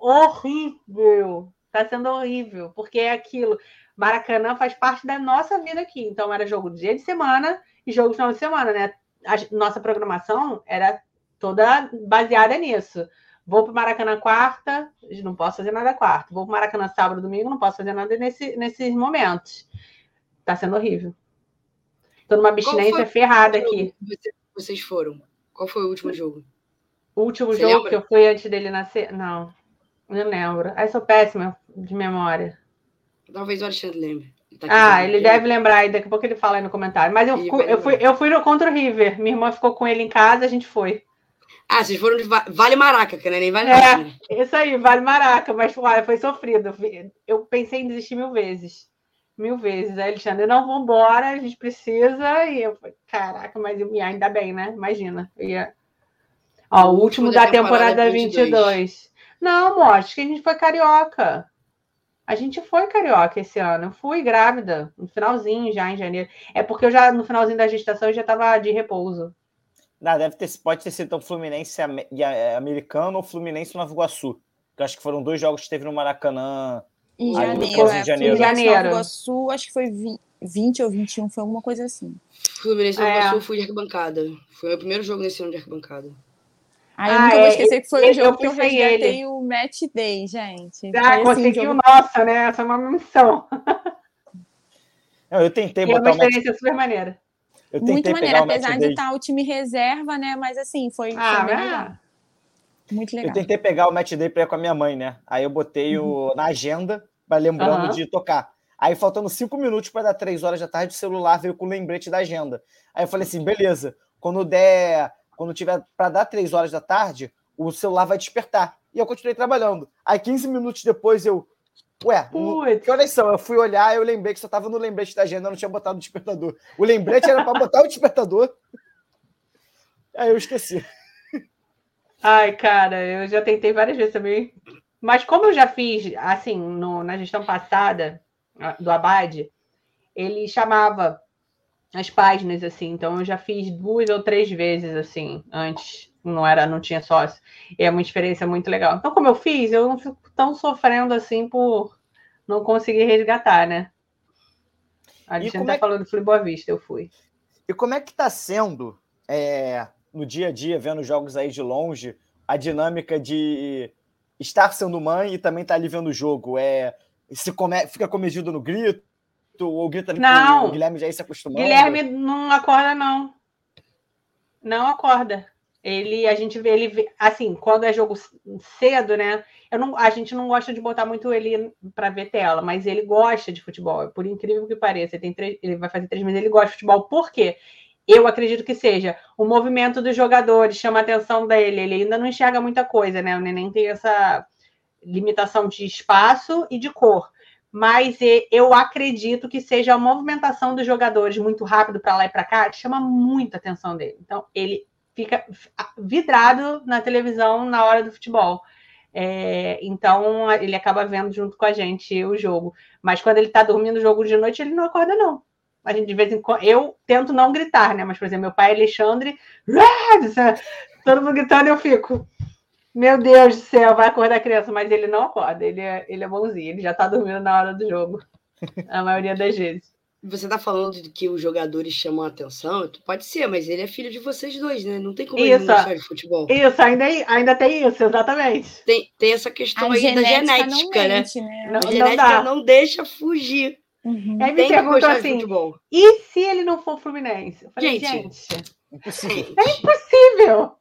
horrível. Tá sendo horrível, porque é aquilo. Maracanã faz parte da nossa vida aqui. Então era jogo dia de semana e jogo final de semana, né? A nossa programação era toda baseada nisso. Vou para o Maracanã quarta, não posso fazer nada quarta. Vou para o Maracanã sábado, domingo, não posso fazer nada nesse, nesses momentos. Está sendo horrível. Estou numa abstinência ferrada aqui. Vocês foram? Qual foi o último jogo? O último Você jogo lembra? que eu fui antes dele nascer? Não, não lembro. Aí sou péssima de memória. Talvez o Alexandre lembre. Tá ah, ele deve lembrar, e daqui a pouco ele fala aí no comentário. Mas eu, eu, fui, eu fui no contra o River. Minha irmã ficou com ele em casa, a gente foi. Ah, vocês foram de Vale Maraca, que não é nem Vale É, né? isso aí, Vale Maraca, mas olha, foi sofrido. Eu pensei em desistir mil vezes. Mil vezes. Aí, Alexandre, não, vamos embora, a gente precisa. E eu falei, caraca, mas eu, ainda bem, né? Imagina. ia... Ó, o, último, da, da temporada, temporada 22. 22. Não, amor, acho que a gente foi carioca. A gente foi carioca esse ano. Eu fui grávida, no finalzinho já, em janeiro. É porque eu já, no finalzinho da gestação, eu já estava de repouso. Não, deve ter, pode ter sido então Fluminense e é, americano ou Fluminense Nova Iguaçu. Que eu acho que foram dois jogos que teve no Maracanã. Em janeiro, é, em janeiro. Em janeiro. Nova Iguaçu, acho que foi 20 ou 21, foi alguma coisa assim. Fluminense Nova é. Iguaçu, fui de arquibancada. Foi o meu primeiro jogo nesse ano de arquibancada. Aí eu ah, nunca vou é, esquecer que foi o jogo que eu resgatei ele. o Match Day, gente. Ah, assim, conseguiu, jogo... nossa, né? Essa é uma missão. eu tentei botar é uma experiência super maneira. Muito maneiro, apesar de estar o time reserva, né? Mas assim, foi, ah, foi bem é. legal. Muito legal. Eu tentei pegar o match day para ir com a minha mãe, né? Aí eu botei uhum. o, na agenda, para lembrando uhum. de tocar. Aí, faltando cinco minutos para dar três horas da tarde, o celular veio com o lembrete da agenda. Aí eu falei assim: beleza, quando der, quando tiver para dar três horas da tarde, o celular vai despertar. E eu continuei trabalhando. Aí, 15 minutos depois, eu. Ué, que horas são? Eu fui olhar, eu lembrei que só tava no lembrete da agenda, eu não tinha botado o despertador. O lembrete era para botar o despertador. Aí eu esqueci. Ai, cara, eu já tentei várias vezes também. Mas como eu já fiz, assim, no, na gestão passada do Abad, ele chamava as páginas, assim. Então eu já fiz duas ou três vezes, assim, antes. Não era, não tinha sócio. E é uma experiência muito legal. Então, como eu fiz, eu não fico tão sofrendo assim por não conseguir resgatar, né? A gente está é... falando do Boa Vista, eu fui. E como é que está sendo é, no dia a dia, vendo jogos aí de longe, a dinâmica de estar sendo mãe e também estar tá ali vendo o jogo? É, se come, fica comedido no grito, ou grita ali não. o Guilherme já se acostumando? Guilherme não acorda, não. Não acorda. Ele, a gente vê ele, assim, quando é jogo cedo, né? Eu não, a gente não gosta de botar muito ele para ver tela, mas ele gosta de futebol. Por incrível que pareça, ele, tem três, ele vai fazer três meses, ele gosta de futebol. Por quê? eu acredito que seja o movimento dos jogadores chama a atenção dele. Ele ainda não enxerga muita coisa, né? O neném tem essa limitação de espaço e de cor. Mas eu acredito que seja a movimentação dos jogadores muito rápido para lá e para cá, que chama muito a atenção dele. Então, ele fica vidrado na televisão na hora do futebol. É, então, ele acaba vendo junto com a gente o jogo. Mas quando ele está dormindo o jogo de noite, ele não acorda, não a gente de vez em quando. Eu tento não gritar, né? Mas, por exemplo, meu pai Alexandre, *laughs* todo mundo gritando, eu fico. Meu Deus do céu, vai acordar a criança, mas ele não acorda, ele é, ele é bonzinho, ele já tá dormindo na hora do jogo, a maioria das vezes. Você tá falando de que os jogadores chamam a atenção? Pode ser, mas ele é filho de vocês dois, né? Não tem como isso, ele não gostar de futebol. Isso, ainda, ainda tem isso, exatamente. Tem, tem essa questão a aí genética da genética, né? Mente, né? Não, a genética não, não deixa fugir. Uhum. Aí me perguntou assim: e se ele não for Fluminense? Eu falei, gente, gente impossível. é impossível.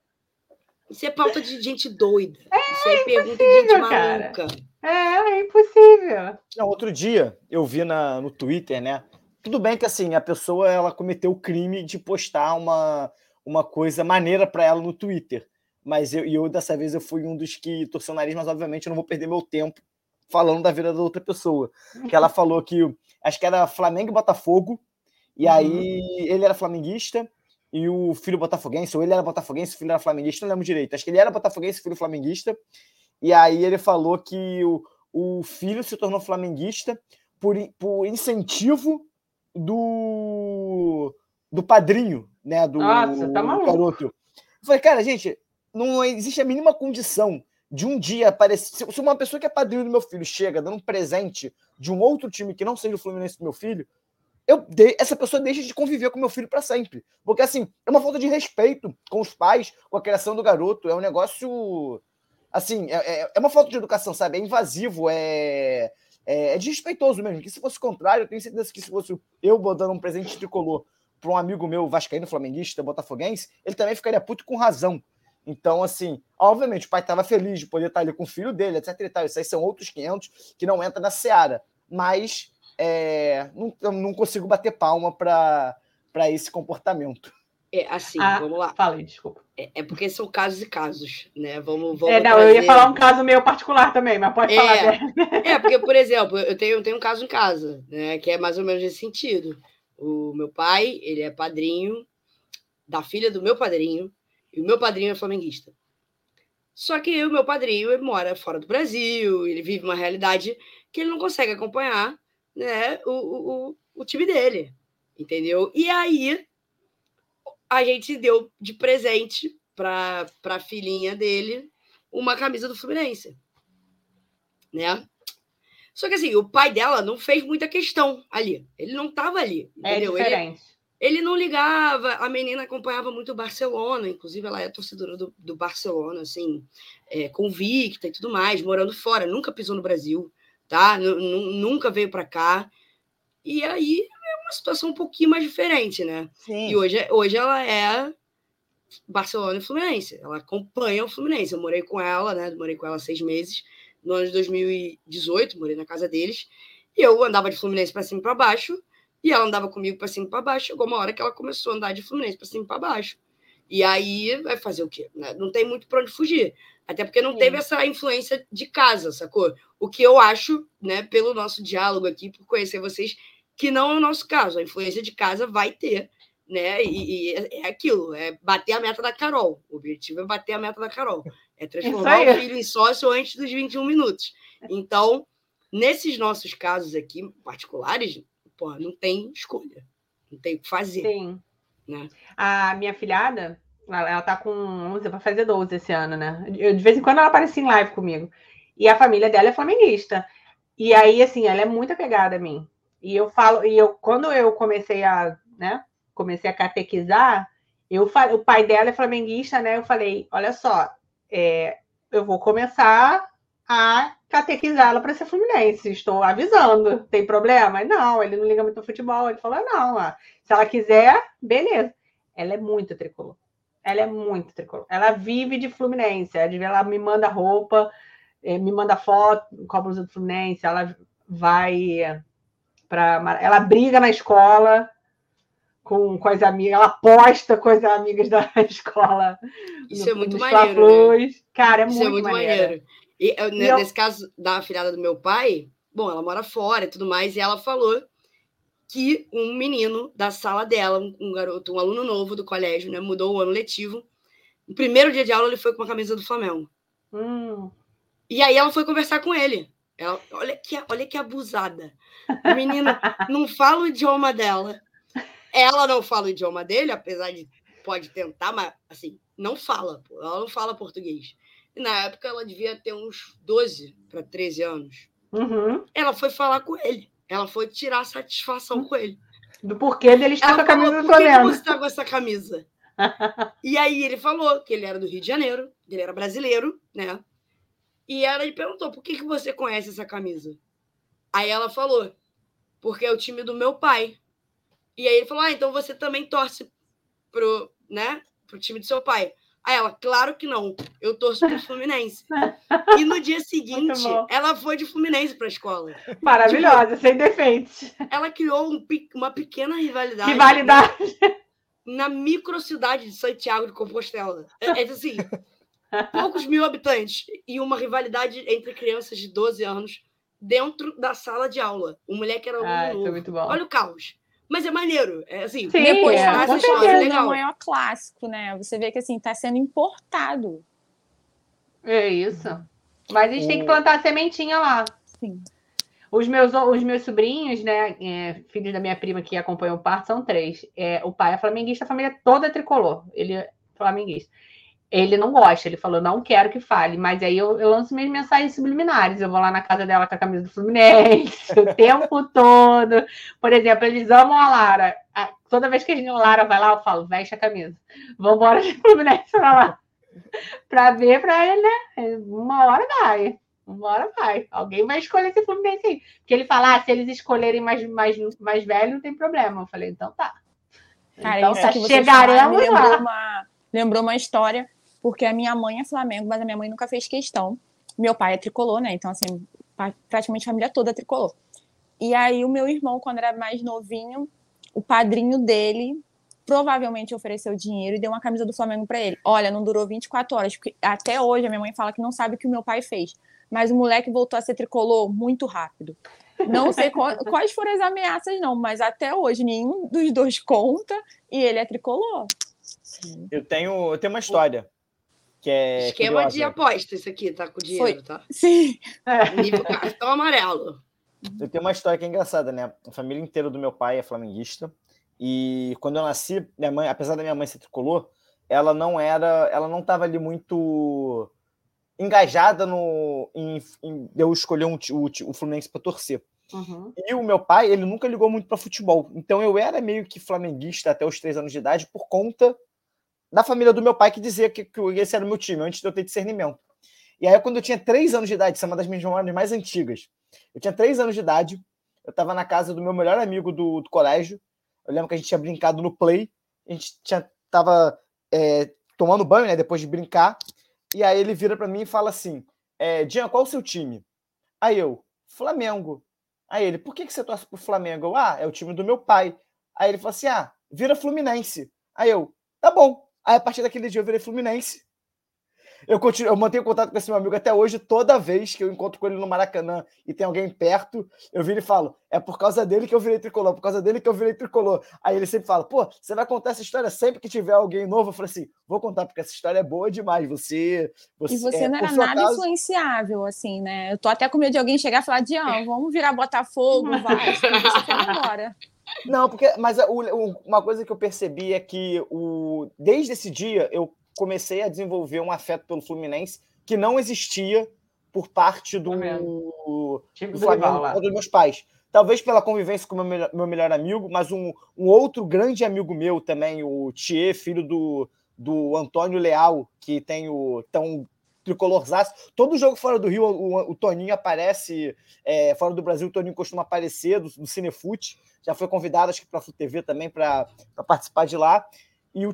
Isso é pauta de gente doida. É Isso é pergunta de gente maluca. É, é impossível. Não, outro dia eu vi na, no Twitter, né? Tudo bem que assim, a pessoa ela cometeu o crime de postar uma, uma coisa maneira para ela no Twitter. Mas eu, eu, dessa vez, eu fui um dos que torceu o nariz, mas obviamente eu não vou perder meu tempo falando da vida da outra pessoa. Que ela *laughs* falou que acho que era Flamengo e Botafogo, e uhum. aí ele era flamenguista e o filho botafoguense, ou ele era botafoguense, o filho era flamenguista, não lembro direito. Acho que ele era botafoguense, filho flamenguista. E aí ele falou que o, o filho se tornou flamenguista por, por incentivo do, do padrinho, né? Do, Nossa, tá maluco. garoto. Eu falei, cara, gente, não existe a mínima condição de um dia aparecer. Se uma pessoa que é padrinho do meu filho chega dando um presente de um outro time que não seja o Fluminense do meu filho, eu de... essa pessoa deixa de conviver com meu filho para sempre. Porque, assim, é uma falta de respeito com os pais, com a criação do garoto. É um negócio. Assim, é, é, é uma falta de educação, sabe? É invasivo, é, é, é desrespeitoso mesmo. Que se fosse o contrário, eu tenho certeza que se fosse eu dando um presente tricolor para um amigo meu, vascaíno, flamenguista, botafoguense, ele também ficaria puto com razão. Então, assim, obviamente o pai estava feliz de poder estar ali com o filho dele, etc. E tal. Isso aí são outros 500 que não entra na seara. Mas é, não, não consigo bater palma para esse comportamento. É assim, ah, vamos lá. Falei, desculpa. É, é, porque são casos e casos, né? Vamos, vamos é, não, trazer... eu ia falar um caso meio particular também, mas pode é, falar. *laughs* É, porque, por exemplo, eu tenho, eu tenho um caso em casa, né? Que é mais ou menos nesse sentido. O meu pai, ele é padrinho da filha do meu padrinho, e o meu padrinho é flamenguista. Só que o meu padrinho ele mora fora do Brasil, ele vive uma realidade que ele não consegue acompanhar né, o, o, o time dele. Entendeu? E aí a gente deu de presente para a filhinha dele uma camisa do Fluminense. Né? Só que assim, o pai dela não fez muita questão ali. Ele não estava ali. É entendeu? É diferente. ele não ligava, a menina acompanhava muito o Barcelona, inclusive ela é torcedora do, do Barcelona, assim, é, convicta e tudo mais, morando fora, nunca pisou no Brasil, tá? Nunca veio para cá. E aí é uma situação um pouquinho mais diferente, né? Sim. E hoje, hoje ela é Barcelona e Fluminense, ela acompanha o Fluminense. Eu morei com ela, né? Morei com ela seis meses, no ano de 2018, morei na casa deles, e eu andava de Fluminense para cima e para baixo e ela andava comigo para cima e para baixo. Chegou uma hora que ela começou a andar de Fluminense para cima e para baixo. E aí vai fazer o quê? Né? Não tem muito para onde fugir. Até porque não teve essa influência de casa, sacou? O que eu acho, né, pelo nosso diálogo aqui, por conhecer vocês, que não é o nosso caso. A influência de casa vai ter, né? E, e é aquilo, é bater a meta da Carol. O objetivo é bater a meta da Carol. É *laughs* transformar o filho em sócio antes dos 21 minutos. Então, nesses nossos casos aqui particulares, pô, não tem escolha, não tem o que fazer. Sim. Né? A minha filhada, ela, tá com 11 para fazer 12 esse ano, né? Eu, de vez em quando ela aparece em live comigo. E a família dela é flamenguista. E aí, assim, ela é muito apegada a mim. E eu falo, e eu, quando eu comecei a, né, comecei a catequizar, eu falei, o pai dela é flamenguista, né? Eu falei, olha só, é, eu vou começar a catequizá-la para ser Fluminense. Estou avisando. Tem problema? Não, ele não liga muito ao futebol. Ele falou: não, ó, se ela quiser, beleza. Ela é muito tricolor. Ela é muito tricolor. Ela vive de Fluminense. Ela me manda roupa, eh, me manda foto com a blusa do Fluminense. Ela vai para. Ela briga na escola com, com as amigas, ela posta com as amigas da *laughs* escola. Isso no, é muito maneiro. Né? Cara, é Isso muito, é muito maneiro. maneiro. E, eu, e nesse eu... caso da afilhada do meu pai, bom, ela mora fora e tudo mais, e ela falou que um menino da sala dela, um garoto, um aluno novo do colégio, né, mudou o ano letivo. No primeiro dia de aula, ele foi com uma camisa do Flamengo. Hum. E aí ela foi conversar com ele. Ela, olha, que, olha que abusada. O menino não fala o idioma dela. Ela não fala o idioma dele, apesar de pode tentar, mas assim, não fala. Ela não fala português. E na época ela devia ter uns 12 para 13 anos. Uhum. Ela foi falar com ele. Ela foi tirar satisfação com ele. Do porquê dele estar com a camisa falou, do Flamengo. Por que você está com essa camisa? *laughs* e aí ele falou que ele era do Rio de Janeiro, que ele era brasileiro, né? E ela lhe perguntou, por que, que você conhece essa camisa? Aí ela falou, porque é o time do meu pai. E aí ele falou, ah, então você também torce pro, né, pro time do seu pai. Aí ela, claro que não, eu torço pro Fluminense. *laughs* e no dia seguinte, ela foi de Fluminense para a escola. Maravilhosa, tipo, sem defeitos. Ela criou um, uma pequena rivalidade. Rivalidade. Na, na microcidade de Santiago de Compostela. É, é assim, poucos mil habitantes e uma rivalidade entre crianças de 12 anos dentro da sala de aula. O moleque era um ah, muito bom. Olha o caos. Mas é maneiro. É assim, Sim, depois é, faz história legal. é o maior clássico, né? Você vê que assim, tá sendo importado. É isso. Mas a gente o... tem que plantar a sementinha lá. Sim. Os meus, os meus sobrinhos, né, é, filhos da minha prima que acompanham o parto, são três. É, o pai é flamenguista, a família toda é tricolor. Ele é flamenguista ele não gosta, ele falou, não quero que fale, mas aí eu, eu lanço minhas mensagens subliminares, eu vou lá na casa dela com a camisa do Fluminense, o *laughs* tempo todo. Por exemplo, eles amam a Lara. Toda vez que a Lara vai lá, eu falo, veste a camisa. Vambora de Fluminense pra lá. *laughs* Pra ver pra ele, né? Uma hora vai. Uma hora vai. Alguém vai escolher esse Fluminense aí. Porque ele fala, ah, se eles escolherem mais, mais, mais velho, não tem problema. Eu falei, então tá. Cara, então, isso que chegaremos lá. Uma, lembrou uma história porque a minha mãe é Flamengo, mas a minha mãe nunca fez questão. Meu pai é tricolor, né? Então, assim, praticamente a família toda é tricolor. E aí, o meu irmão, quando era mais novinho, o padrinho dele provavelmente ofereceu dinheiro e deu uma camisa do Flamengo para ele. Olha, não durou 24 horas, porque até hoje a minha mãe fala que não sabe o que o meu pai fez. Mas o moleque voltou a ser tricolor muito rápido. Não sei *laughs* quais foram as ameaças, não, mas até hoje nenhum dos dois conta e ele é tricolor. Eu tenho, eu tenho uma história. Que é Esquema curiosa. de aposta, isso aqui, tá com dinheiro, Foi. tá? Sim. Nível cartão amarelo. Eu tenho uma história que é engraçada, né? A família inteira do meu pai é flamenguista. E quando eu nasci, minha mãe, apesar da minha mãe ser tricolor, ela não era, ela não estava ali muito engajada no em, em eu escolher um, o, o Fluminense para torcer. Uhum. E o meu pai, ele nunca ligou muito para futebol. Então eu era meio que flamenguista até os três anos de idade por conta da família do meu pai que dizia que, que esse era o meu time, antes de eu ter discernimento. E aí, quando eu tinha três anos de idade, isso é uma das minhas memórias mais antigas. Eu tinha três anos de idade, eu estava na casa do meu melhor amigo do, do, colégio. Eu lembro que a gente tinha brincado no play, a gente tinha, tava é, tomando banho, né, depois de brincar. E aí ele vira para mim e fala assim: é, qual o seu time? Aí eu, Flamengo. Aí ele, por que, que você torce pro Flamengo? Eu, ah, é o time do meu pai. Aí ele falou assim: ah, vira Fluminense. Aí eu, tá bom. Aí a partir daquele dia eu virei Fluminense. Eu, continuo, eu mantenho contato com esse meu amigo até hoje, toda vez que eu encontro com ele no Maracanã e tem alguém perto, eu viro e falo: é por causa dele que eu virei tricolor, por causa dele que eu virei tricolor. Aí ele sempre fala: pô, você vai contar essa história sempre que tiver alguém novo? Eu falo assim: vou contar, porque essa história é boa demais. Você. você e você é, não era nada causa... influenciável, assim, né? Eu tô até com medo de alguém chegar e falar: Dião, vamos virar Botafogo, vai, *laughs* você agora. Não, porque, mas uma coisa que eu percebi é que o, desde esse dia eu comecei a desenvolver um afeto pelo Fluminense que não existia por parte do, do Flamengo ou dos meus pais. Talvez pela convivência com o meu, meu melhor amigo, mas um, um outro grande amigo meu também, o Thier, filho do, do Antônio Leal, que tem o tão tricolorzaço. Todo jogo fora do Rio, o, o Toninho aparece. É, fora do Brasil, o Toninho costuma aparecer do, do Cinefute. Já foi convidado, acho que para a TV também, para participar de lá. E o,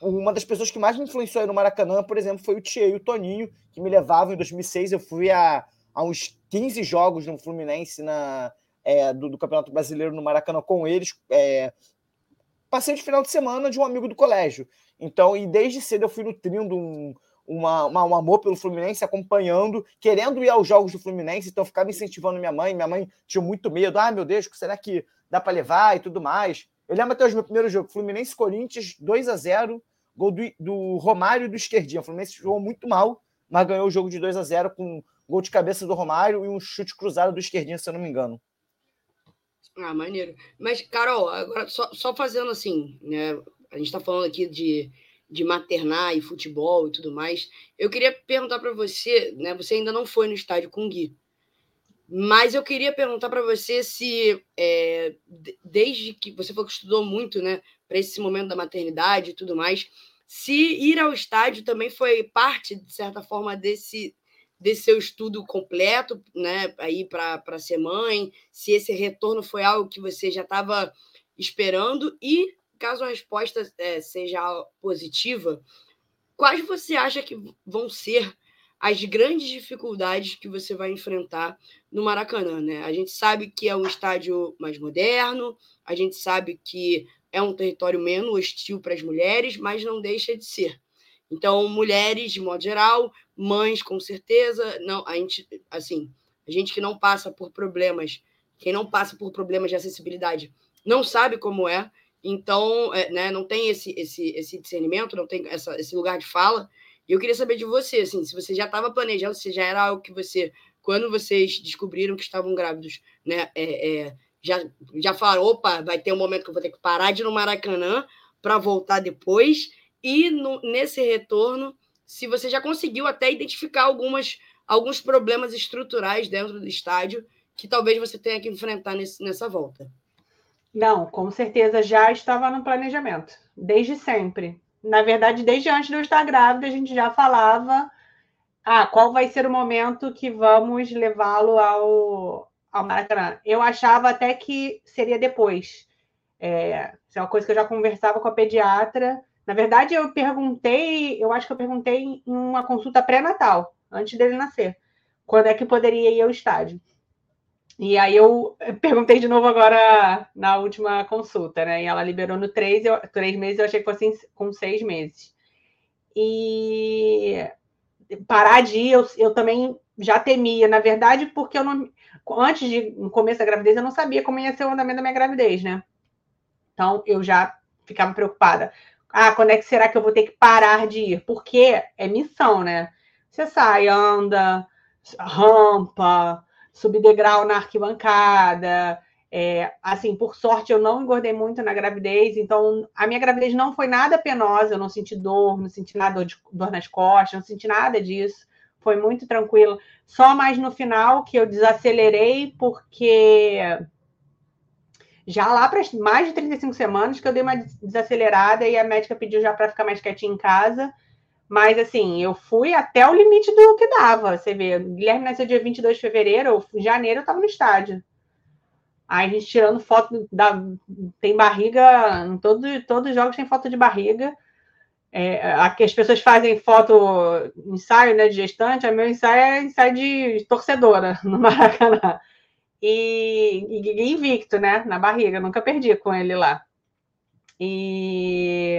uma das pessoas que mais me influenciou no Maracanã, por exemplo, foi o Tchê e o Toninho, que me levavam em 2006. Eu fui a, a uns 15 jogos no Fluminense na, é, do, do, Campeonato Brasileiro no Maracanã com eles. É, passei de final de semana de um amigo do colégio. Então, e desde cedo eu fui nutrindo um, uma, uma, um amor pelo Fluminense, acompanhando, querendo ir aos jogos do Fluminense, então ficava incentivando minha mãe. Minha mãe tinha muito medo. Ah, meu Deus, será que dá para levar e tudo mais? Eu lembro até o meu primeiro jogo, Fluminense Corinthians 2 a 0 gol do, do Romário e do Esquerdinha. O Fluminense jogou muito mal, mas ganhou o jogo de 2 a 0 com gol de cabeça do Romário e um chute cruzado do Esquerdinha, se eu não me engano. Ah, maneiro. Mas, Carol, agora só, só fazendo assim, né? A gente está falando aqui de, de maternar e futebol e tudo mais. Eu queria perguntar para você, né? Você ainda não foi no estádio com o Gui. Mas eu queria perguntar para você se, é, desde que você falou que estudou muito, né, para esse momento da maternidade e tudo mais, se ir ao estádio também foi parte, de certa forma, desse, desse seu estudo completo, né, aí para ser mãe, se esse retorno foi algo que você já estava esperando e, caso a resposta é, seja positiva, quais você acha que vão ser as grandes dificuldades que você vai enfrentar no Maracanã, né? A gente sabe que é um estádio mais moderno, a gente sabe que é um território menos hostil para as mulheres, mas não deixa de ser. Então, mulheres, de modo geral, mães, com certeza, não, a gente, assim, a gente que não passa por problemas, quem não passa por problemas de acessibilidade, não sabe como é, então, é, né, não tem esse, esse, esse discernimento, não tem essa, esse lugar de fala. E eu queria saber de você, assim, se você já estava planejando, se já era algo que você, quando vocês descobriram que estavam grávidos, né, é, é, já, já falaram, opa, vai ter um momento que eu vou ter que parar de ir no Maracanã para voltar depois. E no, nesse retorno, se você já conseguiu até identificar algumas, alguns problemas estruturais dentro do estádio que talvez você tenha que enfrentar nesse, nessa volta. Não, com certeza já estava no planejamento, desde sempre na verdade, desde antes de eu estar grávida, a gente já falava ah, qual vai ser o momento que vamos levá-lo ao, ao Maracanã. Eu achava até que seria depois. É, isso é uma coisa que eu já conversava com a pediatra. Na verdade, eu perguntei, eu acho que eu perguntei em uma consulta pré-natal, antes dele nascer, quando é que poderia ir ao estádio. E aí eu perguntei de novo agora na última consulta, né? E ela liberou no três, eu, três meses, eu achei que fosse com seis meses. E parar de ir, eu, eu também já temia, na verdade, porque eu não. Antes de no começo da gravidez, eu não sabia como ia ser o andamento da minha gravidez, né? Então eu já ficava preocupada. Ah, quando é que será que eu vou ter que parar de ir? Porque é missão, né? Você sai, anda, rampa, subir degrau na arquibancada. É, assim, por sorte, eu não engordei muito na gravidez, então a minha gravidez não foi nada penosa, eu não senti dor, não senti nada de dor nas costas, não senti nada disso. foi muito tranquilo. Só mais no final que eu desacelerei, porque já lá para mais de 35 semanas que eu dei uma desacelerada e a médica pediu já para ficar mais quietinha em casa. Mas, assim, eu fui até o limite do que dava. Você vê, Guilherme nasceu dia 22 de fevereiro, em janeiro eu estava no estádio. Aí a gente tirando foto da. Tem barriga. Em todos, todos os jogos tem foto de barriga. É, aqui as pessoas fazem foto, ensaio né, de gestante, a meu ensaio é ensaio de torcedora *laughs* no Maracanã. E, e, invicto, né? Na barriga, nunca perdi com ele lá. E,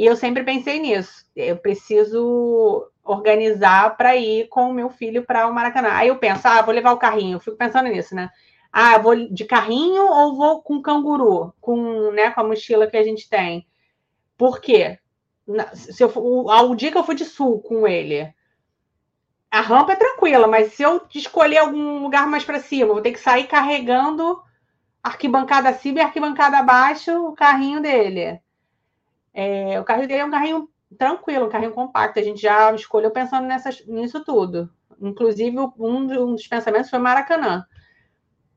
e eu sempre pensei nisso. Eu preciso organizar para ir com o meu filho para o Maracanã. Aí eu penso, ah, vou levar o carrinho. Eu fico pensando nisso, né? Ah, vou de carrinho ou vou com canguru, com, né, com a mochila que a gente tem? Por quê? Se eu, o, o dia que eu fui de sul com ele, a rampa é tranquila, mas se eu escolher algum lugar mais para cima, vou ter que sair carregando arquibancada acima e arquibancada abaixo o carrinho dele. É, o carrinho dele é um carrinho tranquilo, um carrinho compacto. A gente já escolheu pensando nessas, nisso tudo. Inclusive, um, um dos pensamentos foi Maracanã.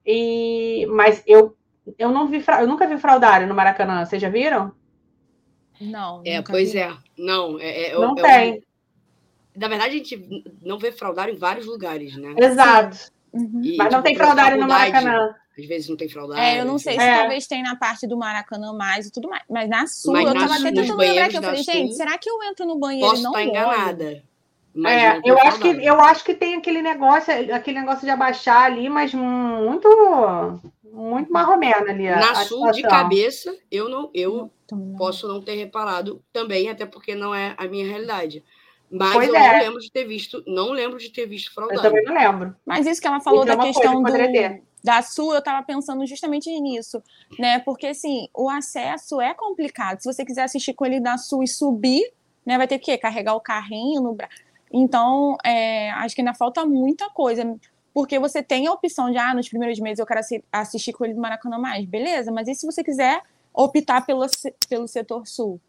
E, mas eu, eu não vi, eu nunca vi fraudário no Maracanã. Vocês já viram? Não. É, pois vi. é. Não, é, é não é, tem. Na verdade, a gente não vê fraudário em vários lugares, né? Exato. Uhum. E, mas não tipo, tem fraudário no Maracanã. Às vezes não tem fraudário. É, eu não sei se é. talvez tem na parte do Maracanã mais e tudo mais. Mas na Sul, mas eu tava até tentando lembrar que eu falei, gente, será que eu entro no banheiro posso e não estar enganada. É, eu acho, que, eu acho que tem aquele negócio, aquele negócio de abaixar ali, mas muito muito marromeno ali. A, Na sul de cabeça, eu não, eu não, posso não ter reparado também, até porque não é a minha realidade. Mas pois eu é. não lembro de ter visto, não lembro de ter visto fraudado. Eu também não lembro. Mas isso que ela falou então, da questão do, da Sul, eu estava pensando justamente nisso, né? Porque assim, o acesso é complicado. Se você quiser assistir com ele da Sul e subir, né, vai ter que carregar o carrinho no braço. Então, é, acho que ainda falta muita coisa. Porque você tem a opção de, ah, nos primeiros meses eu quero assistir com ele do Maracanã mais. Beleza, mas e se você quiser optar pelo, pelo setor sul?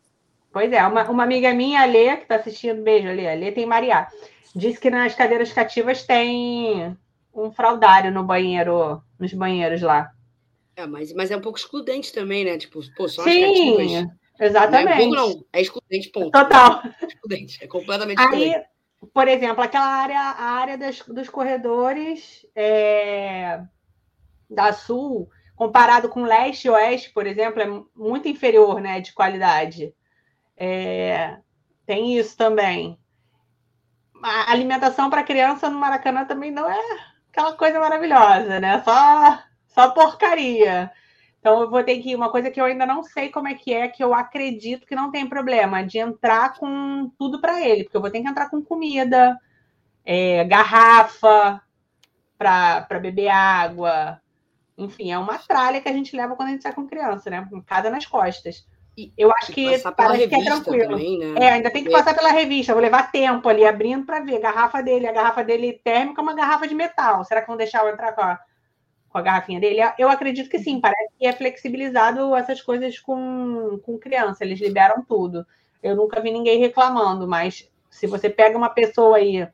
Pois é, uma, uma amiga minha, a Lê, que está assistindo, beijo, Lê, a Lê tem Maria, disse que nas cadeiras cativas tem um fraudário no banheiro, nos banheiros lá. É, mas, mas é um pouco excludente também, né? Tipo, pô, só Sim, cativas. Exatamente. Não é, não, é excludente, ponto. Total. É excludente, é completamente excludente. Aí, por exemplo, aquela área, a área das, dos corredores é, da Sul, comparado com leste e oeste, por exemplo, é muito inferior, né, de qualidade. É, tem isso também. A alimentação para criança no Maracanã também não é aquela coisa maravilhosa, né? Só, só porcaria. Então eu vou ter que uma coisa que eu ainda não sei como é que é, que eu acredito que não tem problema de entrar com tudo para ele, porque eu vou ter que entrar com comida, é, garrafa para beber água, enfim, é uma tralha que a gente leva quando a gente sai com criança, né? Cada nas costas. Eu acho que parece que é tranquilo. Também, né? É, ainda tem que passar pela revista. Vou levar tempo ali abrindo para ver a garrafa dele. A garrafa dele térmica é uma garrafa de metal. Será que vão deixar eu entrar com a com a garrafinha dele? Eu acredito que sim, parece que é flexibilizado essas coisas com, com criança, eles liberam tudo. Eu nunca vi ninguém reclamando, mas se você pega uma pessoa aí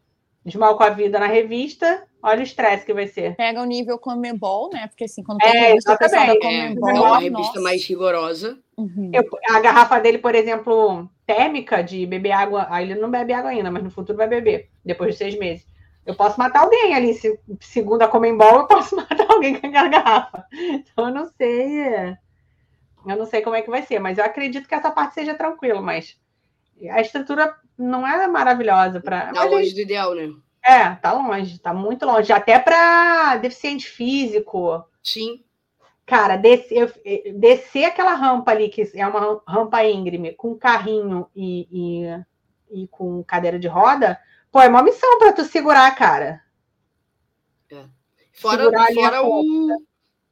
de mal com a vida na revista, olha o estresse que vai ser. Pega o nível Comebol, né? Porque assim, quando tem é, revista pessoal da Comebol, é, é uma revista nossa. mais rigorosa. Uhum. Eu, a garrafa dele, por exemplo, térmica de beber água, aí ele não bebe água ainda, mas no futuro vai beber, depois de seis meses. Eu posso matar alguém ali. Se, segundo a Comembol, eu posso *laughs* matar alguém com aquela garrafa. Então, eu não sei. Eu não sei como é que vai ser, mas eu acredito que essa parte seja tranquila, mas a estrutura não é maravilhosa para. Tá longe do ideal, né? É, tá longe, tá muito longe. Até para deficiente físico. Sim. Cara, descer, descer aquela rampa ali, que é uma rampa íngreme, com carrinho e, e, e com cadeira de roda, Pô, é uma missão para tu segurar, cara. É. Fora, fora o.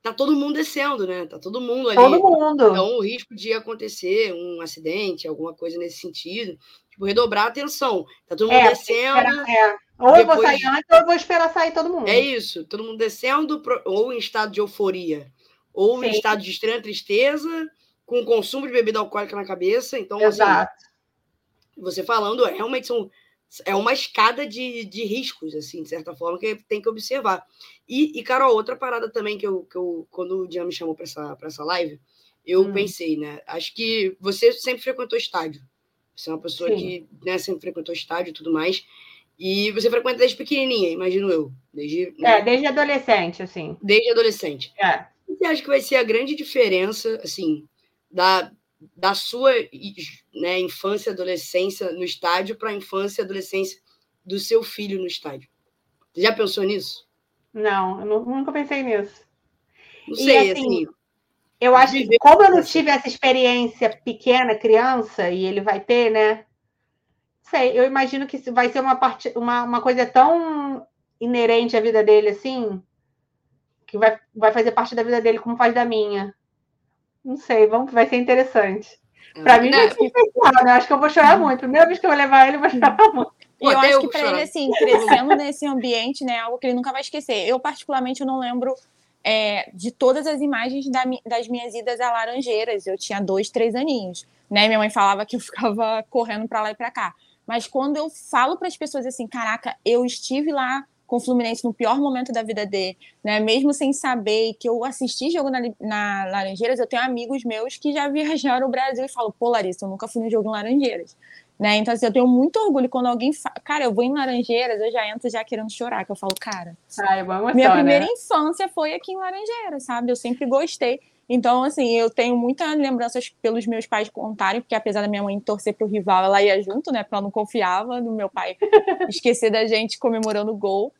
Tá todo mundo descendo, né? Tá todo mundo ali. Todo mundo. Então, o risco de acontecer um acidente, alguma coisa nesse sentido. Tipo, redobrar a atenção. Tá todo mundo é, descendo. é. Ou depois... eu vou sair antes, ou eu vou esperar sair todo mundo. É isso. Todo mundo descendo, ou em estado de euforia, ou Sim. em estado de extrema tristeza, com consumo de bebida alcoólica na cabeça. Então, assim, Exato. Assim, você falando, realmente são é uma escada de, de riscos, assim, de certa forma, que tem que observar. E, e Carol, outra parada também que eu, que eu quando o Dian me chamou para essa, essa live, eu hum. pensei, né? Acho que você sempre frequentou estádio. Você é uma pessoa Sim. que né, sempre frequentou estádio e tudo mais. E você frequenta desde pequenininha, imagino eu. Desde, né? É, desde adolescente, assim. Desde adolescente. É. Você acha que vai ser a grande diferença, assim, da, da sua né, infância e adolescência no estádio para a infância e adolescência do seu filho no estádio? Você já pensou nisso? Não, eu nunca pensei nisso. Não sei, e, assim, assim, Eu acho que, como eu não tive essa experiência pequena, criança, e ele vai ter, né? Sei, eu imagino que vai ser uma, parte, uma, uma coisa tão inerente à vida dele, assim, que vai, vai fazer parte da vida dele como faz da minha. Não sei, vamos, vai ser interessante. Para mim, não, vai ser especial, né? Acho que eu vou chorar muito. Primeira vez que eu vou levar ele, eu vou chorar muito. E eu acho que para ele, assim, crescendo nesse ambiente, né, é algo que ele nunca vai esquecer. Eu, particularmente, eu não lembro é, de todas as imagens da, das minhas idas a Laranjeiras. Eu tinha dois, três aninhos, né? Minha mãe falava que eu ficava correndo para lá e para cá. Mas quando eu falo para as pessoas assim, caraca, eu estive lá com o Fluminense no pior momento da vida dele, né? Mesmo sem saber que eu assisti jogo na, na Laranjeiras, eu tenho amigos meus que já viajaram o Brasil e falam, pô, Larissa, eu nunca fui no jogo em Laranjeiras. Né? Então, assim, eu tenho muito orgulho quando alguém fala, cara, eu vou em Laranjeiras, eu já entro já querendo chorar, que eu falo, cara, Ai, minha primeira né? infância foi aqui em Laranjeiras, sabe? Eu sempre gostei. Então, assim, eu tenho muitas lembranças pelos meus pais contarem, porque apesar da minha mãe torcer pro rival, ela ia junto, né? Porque ela não confiava no meu pai *laughs* esquecer da gente comemorando o gol.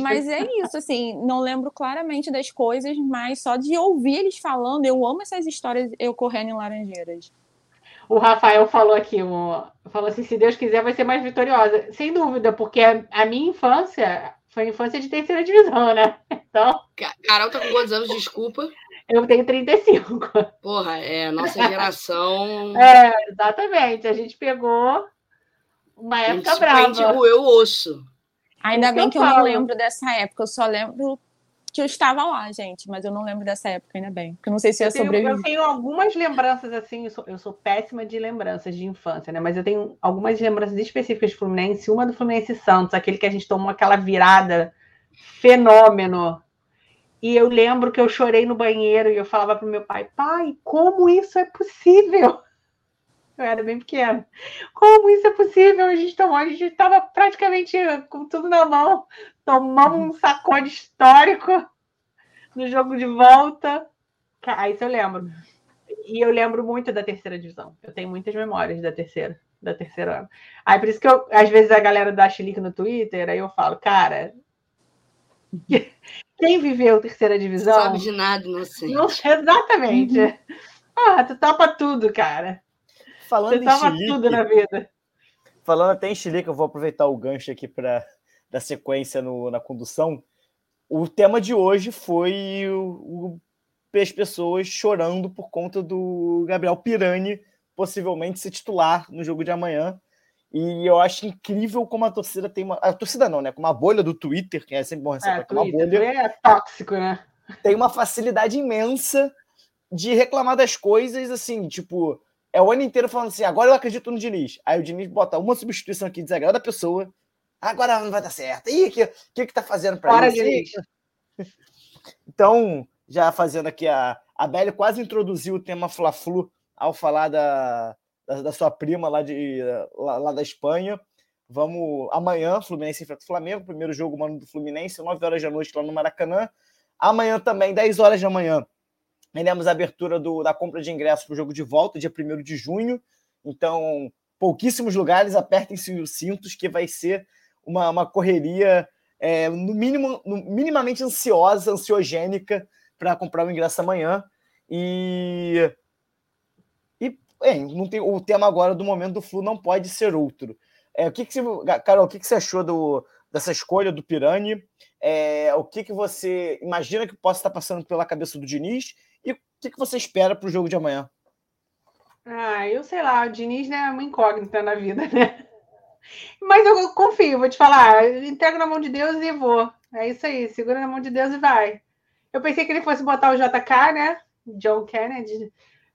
Mas é isso, assim, não lembro claramente das coisas, mas só de ouvir eles falando, eu amo essas histórias eu correndo em Laranjeiras. O Rafael falou aqui, o, falou assim, se Deus quiser vai ser mais vitoriosa. Sem dúvida, porque a, a minha infância foi infância de terceira divisão, né? *laughs* Então... Carol tá com quantos anos, desculpa? Eu tenho 35. Porra, é a nossa geração. *laughs* é, exatamente. A gente pegou uma época brava. A gente roeu o osso. Ainda bem que eu não lembro dessa época, eu só lembro que eu estava lá, gente, mas eu não lembro dessa época, ainda bem. Porque eu não sei se eu ia sobreviver. Eu tenho algumas lembranças, assim, eu sou, eu sou, péssima de lembranças de infância, né? Mas eu tenho algumas lembranças específicas de Fluminense, uma do Fluminense Santos, aquele que a gente tomou aquela virada fenômeno. E eu lembro que eu chorei no banheiro e eu falava para meu pai, pai, como isso é possível? *laughs* Eu era bem pequena. Como isso é possível? A gente tomou, a gente estava praticamente com tudo na mão. Tomamos um sacode histórico no jogo de volta. Aí isso eu lembro. E eu lembro muito da terceira divisão. Eu tenho muitas memórias da terceira, da terceira ano. Aí por isso que eu, às vezes a galera dá chilique no Twitter, aí eu falo, cara, quem viveu terceira divisão. Sabe de nada, não sei. Não, exatamente. Uhum. Ah, tu topa tudo, cara. Falando Você tava em tudo na vida. Falando até em Chilique, eu vou aproveitar o gancho aqui para da sequência no, na condução. O tema de hoje foi o, o, as pessoas chorando por conta do Gabriel Pirani possivelmente ser titular no jogo de amanhã. E eu acho incrível como a torcida tem uma. A torcida não, né? Como a bolha do Twitter, que é sempre bom receber é, uma bolha. É tóxico, né? Tem uma facilidade imensa de reclamar das coisas, assim, tipo, é o ano inteiro falando assim, agora eu acredito no Diniz. Aí o Diniz bota uma substituição aqui, desagrada a pessoa, agora não vai dar certo. Ih, o que, que que tá fazendo para isso? Diniz. *laughs* Então, já fazendo aqui, a, a Belle quase introduziu o tema Fla-Flu ao falar da, da, da, sua prima lá, de, lá, lá, da Espanha. Vamos amanhã, Fluminense enfrenta o Flamengo, primeiro jogo mano do Fluminense, 9 horas da noite lá no Maracanã. Amanhã também, 10 horas da manhã, Vendemos a abertura do, da compra de ingressos para o jogo de volta, dia 1 de junho. Então, pouquíssimos lugares, apertem-se os cintos, que vai ser uma, uma correria, é, no mínimo, no, minimamente ansiosa, ansiogênica, para comprar o ingresso amanhã. E, bem, não tem, o tema agora do momento do Flu não pode ser outro. É, o que, que você, Carol, o que, que você achou do, dessa escolha do Pirani? É, o que, que você imagina que possa estar passando pela cabeça do Diniz? E o que, que você espera para o jogo de amanhã? Ah, eu sei lá, o Diniz né, é uma incógnita na vida, né? Mas eu confio, vou te falar, entrego na mão de Deus e vou. É isso aí, segura na mão de Deus e vai. Eu pensei que ele fosse botar o JK, né? John Kennedy,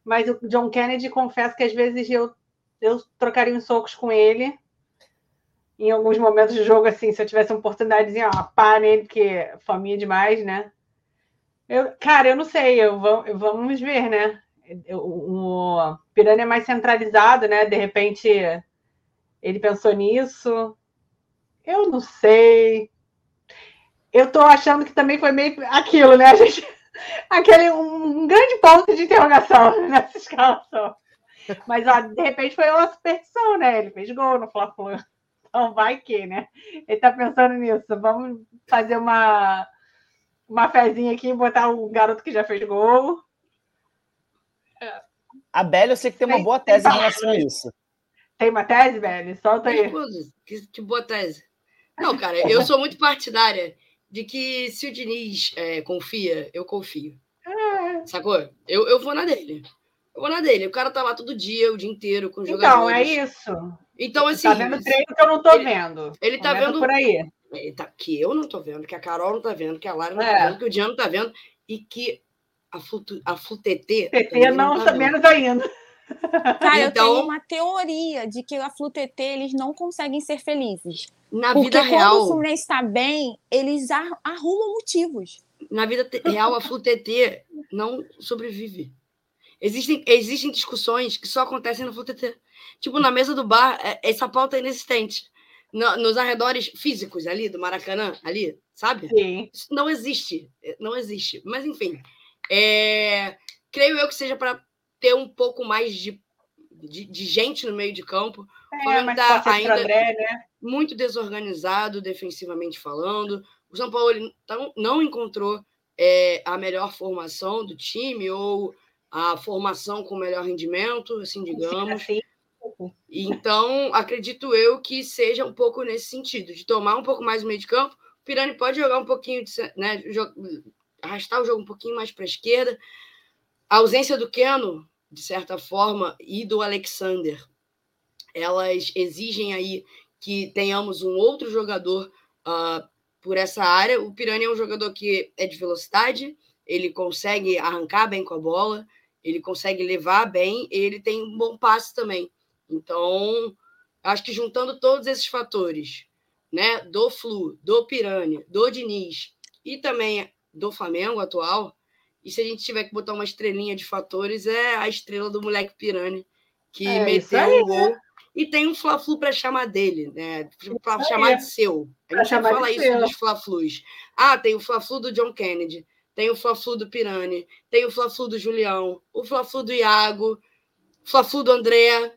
mas o John Kennedy, confesso que às vezes eu, eu trocaria uns socos com ele. em alguns momentos do jogo, assim, se eu tivesse uma oportunidade de ó, pá nele, porque família demais, né? Eu, cara, eu não sei, eu, eu vamos ver, né? O, o Piranha é mais centralizado, né? De repente ele pensou nisso. Eu não sei. Eu tô achando que também foi meio aquilo, né? A gente, aquele um, um grande ponto de interrogação *laughs* nessa escalação. Mas ó, de repente foi uma superstição, né? Ele fez gol no Fla-Flu. Então vai que, né? Ele tá pensando nisso. Vamos fazer uma uma fezinha aqui e botar o garoto que já fez gol. A Bela, eu sei que tem uma boa tese em relação a isso. Tem uma tese, Bela? Solta aí. Que, que boa tese. Não, cara, eu sou muito partidária de que se o Diniz é, confia, eu confio. É. Sacou? Eu, eu vou na dele. Eu vou na dele. O cara tá lá todo dia, o dia inteiro com os então, jogadores. Então, é isso. Então, assim. Tá vendo treino que eu não tô ele, vendo. Ele tá vendo. Por aí. Tá, que eu não tô vendo, que a Carol não tá vendo, que a Lara não tá é. tá vendo, que o Diano tá vendo, e que a, Flutu, a TT não, não tá menos ainda. Cara, então, eu tenho uma teoria de que a FluTT eles não conseguem ser felizes. Na Porque vida real. Quando o Fluminense está bem, eles arrumam motivos. Na vida real, a FluTT não sobrevive. Existem, existem discussões que só acontecem na FluTT. Tipo, na mesa do bar, é, essa pauta é inexistente. No, nos arredores físicos ali do Maracanã, ali, sabe? Sim. Isso não existe. Não existe. Mas, enfim. É, creio eu que seja para ter um pouco mais de, de, de, gente no meio de campo. É, mas tá ainda André, né? muito desorganizado defensivamente falando. O São Paulo então, não encontrou é, a melhor formação do time ou a formação com melhor rendimento, assim digamos. Sim, Então, acredito eu que seja um pouco nesse sentido, de tomar um pouco mais o meio de campo. O Pirani pode jogar um pouquinho, de, né, arrastar o jogo um pouquinho mais para a esquerda, a ausência do Keno, de certa forma, e do Alexander, elas exigem aí que tenhamos um outro jogador uh, por essa área. O Pirani é um jogador que é de velocidade, ele consegue arrancar bem com a bola, ele consegue levar bem, ele tem um bom passe também. Então, acho que juntando todos esses fatores, né, do Flu, do Pirani, do Diniz e também do Flamengo atual, e se a gente tiver que botar uma estrelinha de fatores, é a estrela do moleque Pirani, que é, meteu o um gol. E tem um Fla-Flu para chamar dele, né? Para chamar de seu. A gente fala isso seu. dos Fla-Flus. Ah, tem o Fla-Flu do John Kennedy, tem o Fla-Flu do Pirani, tem o Fla-Flu do Julião, o Fla-Flu do Iago, o Fla-Flu do André,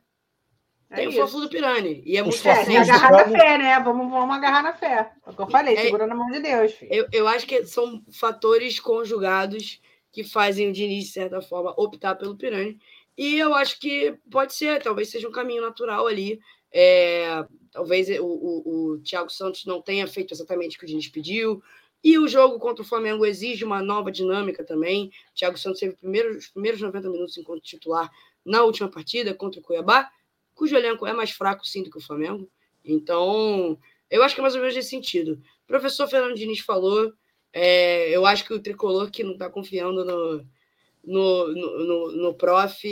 é tem isso. o Fla-Flu do Pirani. E é muito é, fácil. agarrar na fé, né? Vamos, vamos agarrar na fé. É o que eu falei, é, segura na mão de Deus. Eu, eu acho que são fatores conjugados que fazem o Diniz, de certa forma, optar pelo Pirani. E eu acho que pode ser, talvez seja um caminho natural ali. É, talvez o, o, o Thiago Santos não tenha feito exatamente o que o Diniz pediu. E o jogo contra o Flamengo exige uma nova dinâmica também. O Thiago Santos teve primeiro, os primeiros 90 minutos enquanto titular na última partida contra o Cuiabá, cujo elenco é mais fraco, sim, do que o Flamengo. Então, eu acho que é mais ou menos nesse sentido. O professor Fernando Diniz falou é, eu acho que o tricolor que não está confiando no, no, no, no, no prof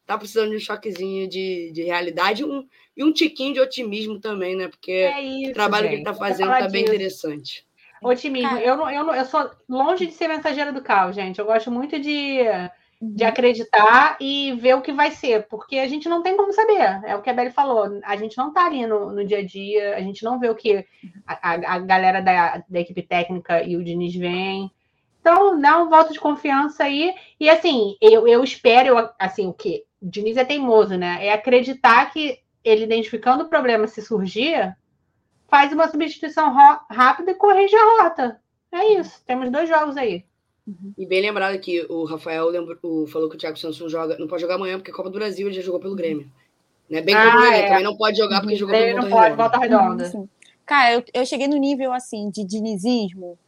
está precisando de um choquezinho de, de realidade um, e um tiquinho de otimismo também, né? Porque é isso, o trabalho gente. que ele está fazendo está bem interessante. Otimismo. Eu, não, eu, não, eu sou longe de ser mensageira do caos, gente. Eu gosto muito de de acreditar e ver o que vai ser, porque a gente não tem como saber. É o que a Beli falou. A gente não está ali no, no, dia a dia, a gente não vê o que a, a, a galera da, da, equipe técnica e o Diniz vem. Então, dá um voto de confiança aí. E assim, eu, eu espero, eu, assim, o que? O Diniz é teimoso, né? É acreditar que ele identificando o problema se surgir, faz uma substituição rápida e corrige a rota. É isso. Temos dois jogos aí. Uhum. E bem lembrado que o Rafael lembrou, o, falou que o Thiago Santos não, joga, não pode jogar amanhã porque é Copa do Brasil ele já jogou pelo Grêmio. Né? Bem ah, como ele é. também não pode jogar porque jogou pelo Volta Redonda. Volta redonda. Cara, eu, eu cheguei no nível assim de dinizismo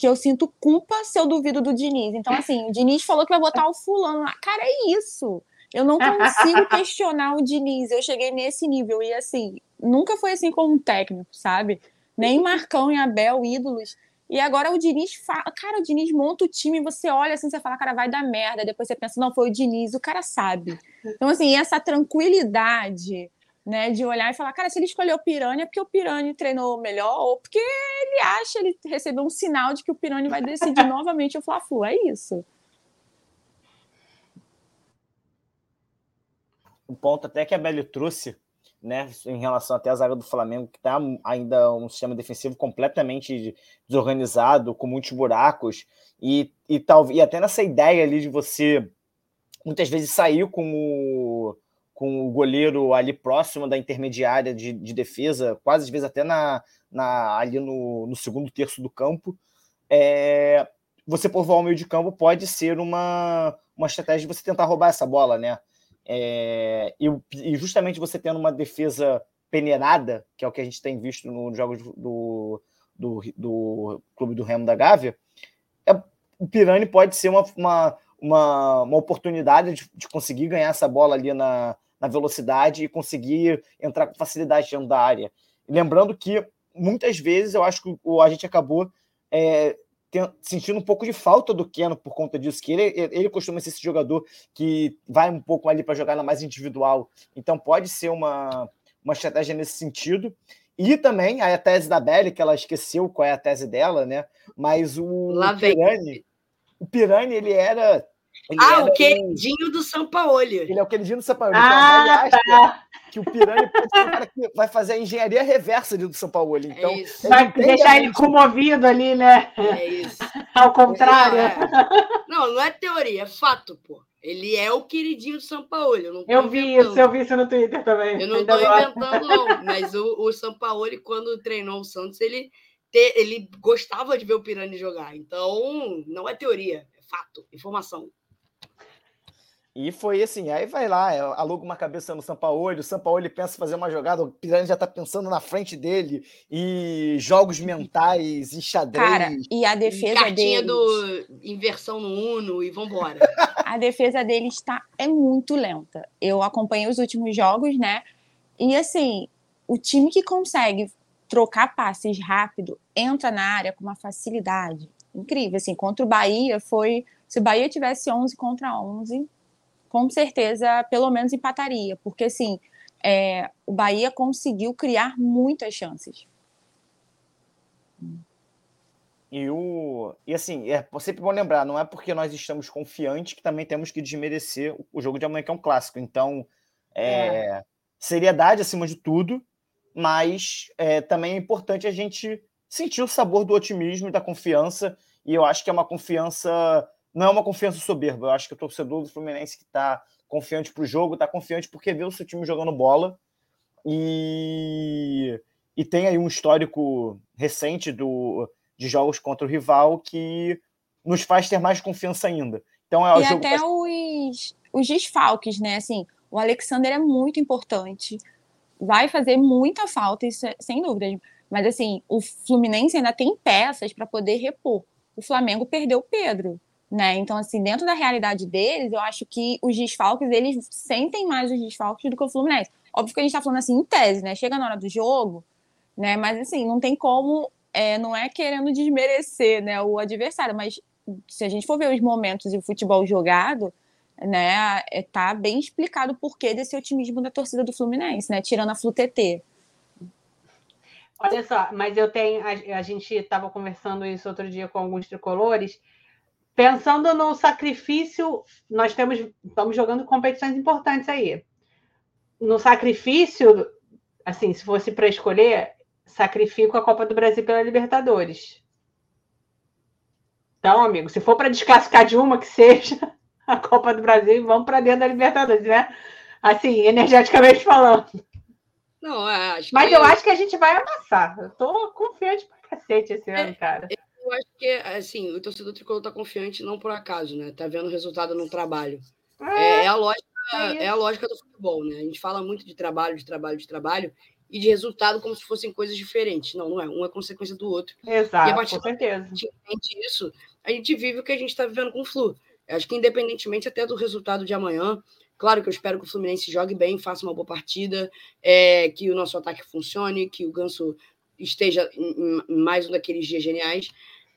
que eu sinto culpa se eu duvido do Diniz. Então, assim, o Diniz falou que vai botar o fulano lá. Cara, é isso. Eu não consigo *laughs* questionar o Diniz. Eu cheguei nesse nível. E, assim, nunca foi assim como um técnico, sabe? Nem Marcão e Abel, ídolos. E agora o Diniz fala, cara, o Diniz monta o time, você olha assim, você fala, cara, vai dar merda. Depois você pensa, não, foi o Diniz, o cara sabe. Então, assim, essa tranquilidade né? De olhar e falar, cara, se ele escolheu o Pirani é porque o Pirani treinou melhor ou porque ele acha, ele recebeu um sinal de que o Pirani vai decidir *laughs* novamente o Fla-Flu. É isso. Um ponto até que a Belly trouxe, né, em relação até à zaga do Flamengo, que está ainda um sistema defensivo completamente desorganizado, com muitos buracos, e, e, tal, e até nessa ideia ali de você muitas vezes sair com o com o goleiro ali próximo da intermediária de, de defesa, quase às vezes até na, na, ali no, no segundo terço do campo, é, você povoar o meio de campo pode ser uma, uma estratégia de você tentar roubar essa bola, né? É, e, e, justamente você tendo uma defesa peneirada, que é o que a gente tem visto nos jogos do, do, do Clube do Remo da Gávea, é, o Pirani pode ser uma, uma, uma, uma oportunidade de, de, conseguir ganhar essa bola ali na, na velocidade e conseguir entrar com facilidade dentro da área. Lembrando que muitas vezes eu acho que o, a gente acabou é, sentindo um pouco de falta do Keno por conta disso, que ele, ele costuma ser esse jogador que vai um pouco ali para jogar na mais individual. Então pode ser uma, uma estratégia nesse sentido. E também a tese da Belly, que ela esqueceu qual é a tese dela, né? Mas o Lá Pirani, o Pirani, ele era ele ah, o queridinho um... do Sampaoli. Ele é o queridinho do Sampaoli. Ah, então, tá. que o Pirani vai fazer a engenharia reversa do São Paulo. É então, é vai deixar ele comovido ali, né? É isso. Ao contrário. É. Não, não é teoria, é fato, pô. Ele é o queridinho do São Paulo. Eu, eu vi isso, eu vi isso no Twitter também. Eu não estou inventando, não. Mas o, o São Paulo, quando treinou o Santos, ele, te, ele gostava de ver o Pirani jogar. Então, não é teoria, é fato, informação. E foi assim, aí vai lá, é, aluga uma cabeça no Sampaoli, o Sampaoli pensa em fazer uma jogada, o Pirani já tá pensando na frente dele, e jogos mentais, e xadrez. Cara, e a defesa Cartinha deles... do inversão no Uno, e vambora. *laughs* a defesa dele está, é muito lenta. Eu acompanhei os últimos jogos, né, e assim, o time que consegue trocar passes rápido, entra na área com uma facilidade incrível, assim, contra o Bahia foi, se o Bahia tivesse 11 contra 11 com certeza, pelo menos empataria, porque assim, é, o Bahia conseguiu criar muitas chances. E, o, e assim, é sempre bom lembrar, não é porque nós estamos confiantes que também temos que desmerecer o jogo de amanhã, que é um clássico. Então, é, é. seriedade acima de tudo, mas é, também é importante a gente sentir o sabor do otimismo e da confiança, e eu acho que é uma confiança não é uma confiança soberba. Eu acho que o torcedor do Fluminense que está confiante para o jogo, está confiante porque vê o seu time jogando bola e, e tem aí um histórico recente do, de jogos contra o rival que nos faz ter mais confiança ainda. Então é o e jogo até os, os desfalques, né? Assim, o Alexander é muito importante, vai fazer muita falta, isso é, sem dúvida. Mas assim, o Fluminense ainda tem peças para poder repor. O Flamengo perdeu o Pedro. Né? Então, assim, dentro da realidade deles, eu acho que os desfalques, eles sentem mais os desfalques do que o Fluminense. Óbvio que a gente tá falando assim em tese, né? Chega na hora do jogo, né? Mas assim, não tem como, é, não é querendo desmerecer né, o adversário, mas se a gente for ver os momentos de futebol jogado, né, é, tá bem explicado o porquê desse otimismo da torcida do Fluminense, né? Tirando a FluTT. Olha só, mas eu tenho. A, a gente estava conversando isso outro dia com alguns tricolores Pensando no sacrifício, nós temos, estamos jogando competições importantes aí. No sacrifício, assim, se fosse para escolher, sacrifico a Copa do Brasil pela Libertadores. Então, amigo, se for para descascar de uma que seja *laughs* a Copa do Brasil, vamos para dentro da Libertadores, né? Assim, energeticamente falando. Não, acho Mas que... eu acho que a gente vai amassar. Eu tô confiante pra cacete esse é, ano, cara. Eu acho que, assim, o torcedor tricolor tá confiante não por acaso, né? Tá vendo resultado no trabalho. É, é, é a lógica, é, é, a lógica do futebol, né? A gente fala muito de trabalho, de trabalho, de trabalho e de resultado como se fossem coisas diferentes. Não, não é. Um é consequência do outro. Exato, e a partir com certeza. A gente entende isso, a gente vive o que a gente está vivendo com o Flu. Eu acho que independentemente até do resultado de amanhã, claro que eu espero que o Fluminense jogue bem, faça uma boa partida, é, que o nosso ataque funcione, que o Ganso esteja em, em mais um daqueles dias geniais.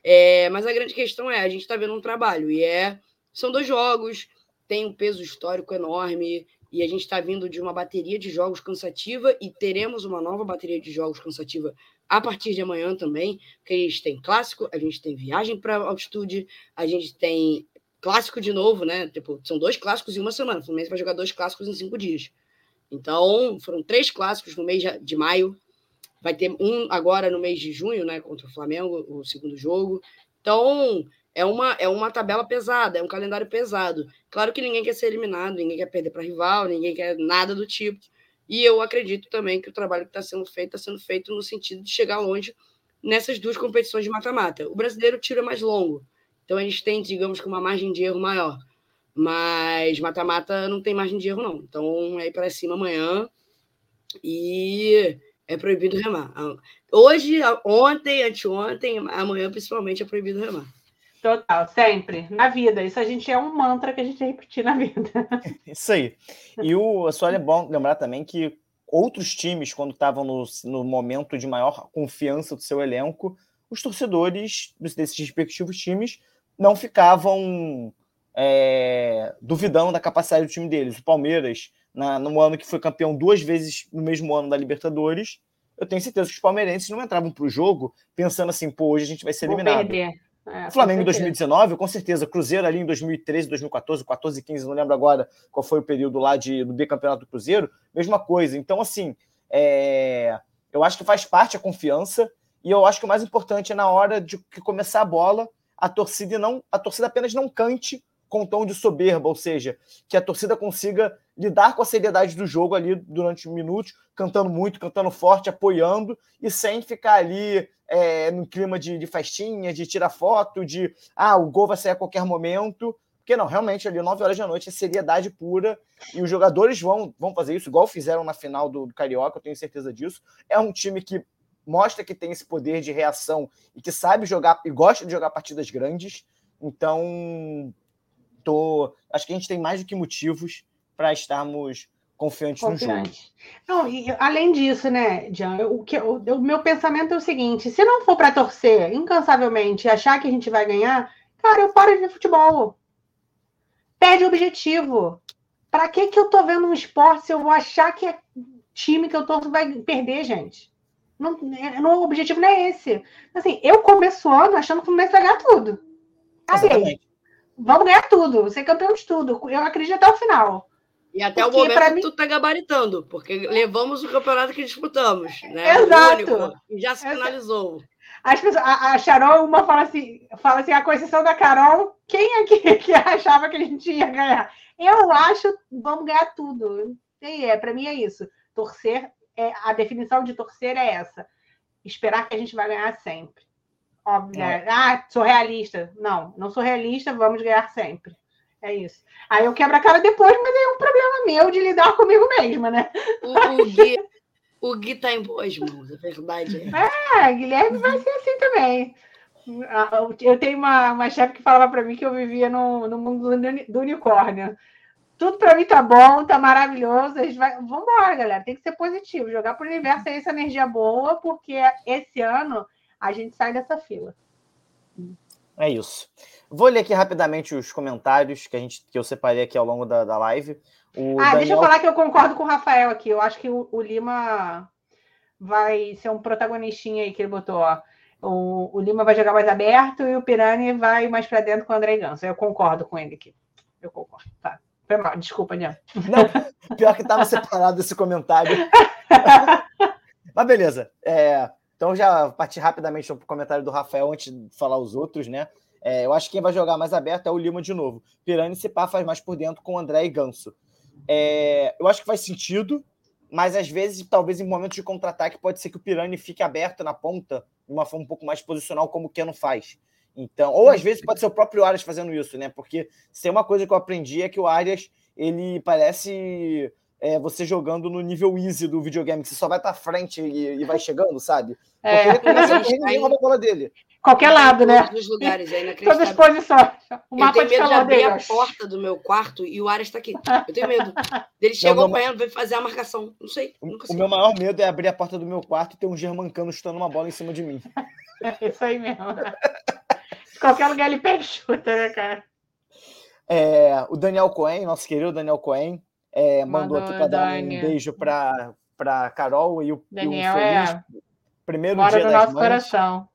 É, mas a grande questão é, a gente está vendo um trabalho, e é são dois jogos, tem um peso histórico enorme, e a gente está vindo de uma bateria de jogos cansativa e teremos uma nova bateria de jogos cansativa a partir de amanhã também, porque a gente tem clássico, a gente tem viagem para altitude, a gente tem clássico de novo, né? Tipo, são dois clássicos em uma semana. O Fluminense vai jogar dois clássicos em cinco dias. Então, foram três clássicos no mês de maio. Vai ter um agora no mês de junho, né? Contra o Flamengo, o segundo jogo. Então, é uma, é uma tabela pesada, é um calendário pesado. Claro que ninguém quer ser eliminado, ninguém quer perder para rival, ninguém quer nada do tipo. E eu acredito também que o trabalho que está sendo feito está sendo feito no sentido de chegar longe nessas duas competições de mata-mata. O brasileiro tira mais longo, então gente tem, digamos, com uma margem de erro maior. Mas mata-mata não tem margem de erro, não. Então é ir para cima amanhã e é proibido remar. Hoje, ontem, anteontem, amanhã principalmente é proibido remar. Total, sempre. Na vida. Isso a gente é um mantra que a gente tem que repetir na vida. *laughs* Isso aí. E o, só é bom lembrar também que outros times, quando estavam no, no momento de maior confiança do seu elenco, os torcedores desses respectivos times não ficavam é, duvidando da capacidade do time deles. O Palmeiras, na, no ano que foi campeão duas vezes no mesmo ano da Libertadores, eu tenho certeza que os palmeirenses não entravam para o jogo pensando assim, pô, hoje a gente vai ser eliminado. Vou perder. É, Flamengo em 2019, com certeza. Cruzeiro ali em 2013, 2014, 14 e 15, não lembro agora qual foi o período lá de, do bicampeonato do Cruzeiro. Mesma coisa. Então, assim, é, eu acho que faz parte a confiança. E eu acho que o mais importante é na hora de começar a bola, a torcida não, a torcida apenas não cante com tom de soberba, ou seja, que a torcida consiga lidar com a seriedade do jogo ali durante minutos, cantando muito, cantando forte, apoiando, e sem ficar ali é, no clima de, de festinha, de tirar foto, de ah, o gol vai sair a qualquer momento. Porque não, realmente ali, 9 horas da noite, é seriedade pura. E os jogadores vão, vão fazer isso, igual fizeram na final do, do Carioca, eu tenho certeza disso. É um time que mostra que tem esse poder de reação e que sabe jogar e gosta de jogar partidas grandes. Então, tô, acho que a gente tem mais do que motivos para estarmos confiantes, Confiante. no jogo. Não, e além disso, né, Jean, o, que, o, o meu pensamento é o seguinte: se não for para torcer incansavelmente e achar que a gente vai ganhar, cara, eu paro de ver futebol. Perde o objetivo. Para que, que eu tô vendo um esporte se eu vou achar que é time que eu torço vai perder, gente? Não, é, não, o objetivo não é esse. Assim, eu começo o ano achando que o Fluminense vai ganhar tudo. Aí, vamos ganhar tudo, ser campeão de tudo. Eu acredito até o final. E até porque, o momento mim... tu tá gabaritando, porque levamos o campeonato que disputamos, né? Exato. Único, e já se finalizou. As pessoas, a, a Charol, uma fala assim, fala assim, a concessão da Carol, quem é que, *laughs* que achava que a gente ia ganhar? Eu acho, vamos ganhar tudo. E é, para mim é isso. Torcer, é, a definição de torcer é essa. Esperar que a gente vai ganhar sempre. Óbvio. É. Ah, sou realista. Não, não sou realista, vamos ganhar sempre. É isso. Aí eu quebro a cara depois, mas é um problema meu de lidar comigo mesma, né? O, o, Gui, o Gui tá em boas mãos, a verdade é. É, Guilherme vai ser assim também. Eu tenho uma, uma chefe que falava para mim que eu vivia no, no mundo do, unicórnio. Tudo para mim tá bom, tá maravilhoso. A gente vai... Vamos embora, galera. Tem que ser positivo. Jogar para o universo é essa energia boa, porque esse ano a gente sai dessa fila. É isso. Vou ler aqui rapidamente os comentários que, a gente, que eu separei aqui ao longo da, da live. O ah, Daniel... deixa eu falar que eu concordo com o Rafael aqui. Eu acho que o, o Lima vai ser um protagonistinha aí que ele botou. Ó. O, o Lima vai jogar mais aberto e o Pirani vai mais para dentro com o André Ganso. Eu concordo com ele aqui. Eu concordo. Tá. Foi mal. Desculpa, Nian. Não, pior que estava *laughs* separado esse comentário. *laughs* Mas beleza. É, então já parti rapidamente para o comentário do Rafael antes de falar os outros, né? É, eu acho que quem vai jogar mais aberto é o Lima de novo. Pirani e pá faz mais por dentro com o André e Ganso. É, eu acho que faz sentido, mas às vezes, talvez em momentos de contra-ataque, pode ser que o Pirani fique aberto na ponta de uma forma um pouco mais posicional, como o Keno faz. Então, ou às vezes pode ser o próprio Arias fazendo isso, né? Porque se tem uma coisa que eu aprendi é que o Arias ele parece é, você jogando no nível easy do videogame, que você só vai para frente e, e, vai chegando, sabe? É. Porque ele começa a ninguém rouba a bola dele. Qualquer lado, né? Todos os lugares, é *laughs* Todas as posições. O mapa eu tenho medo de abrir a porta do meu quarto e o Aras está aqui. Eu tenho medo. Ele chegou acompanhando, veio fazer a marcação. Não sei. O, o meu maior medo é abrir a porta do meu quarto e ter um germancano chutando uma bola em cima de mim. É *laughs* isso aí mesmo. Qualquer lugar ele pega chuta, né, cara? É, o Daniel Cohen, nosso querido Daniel Cohen, É, mandou, mandou, aqui para dar um beijo para para Carol e o, Daniel, e o feliz é. primeiro Mora dia no das nosso mães. coração.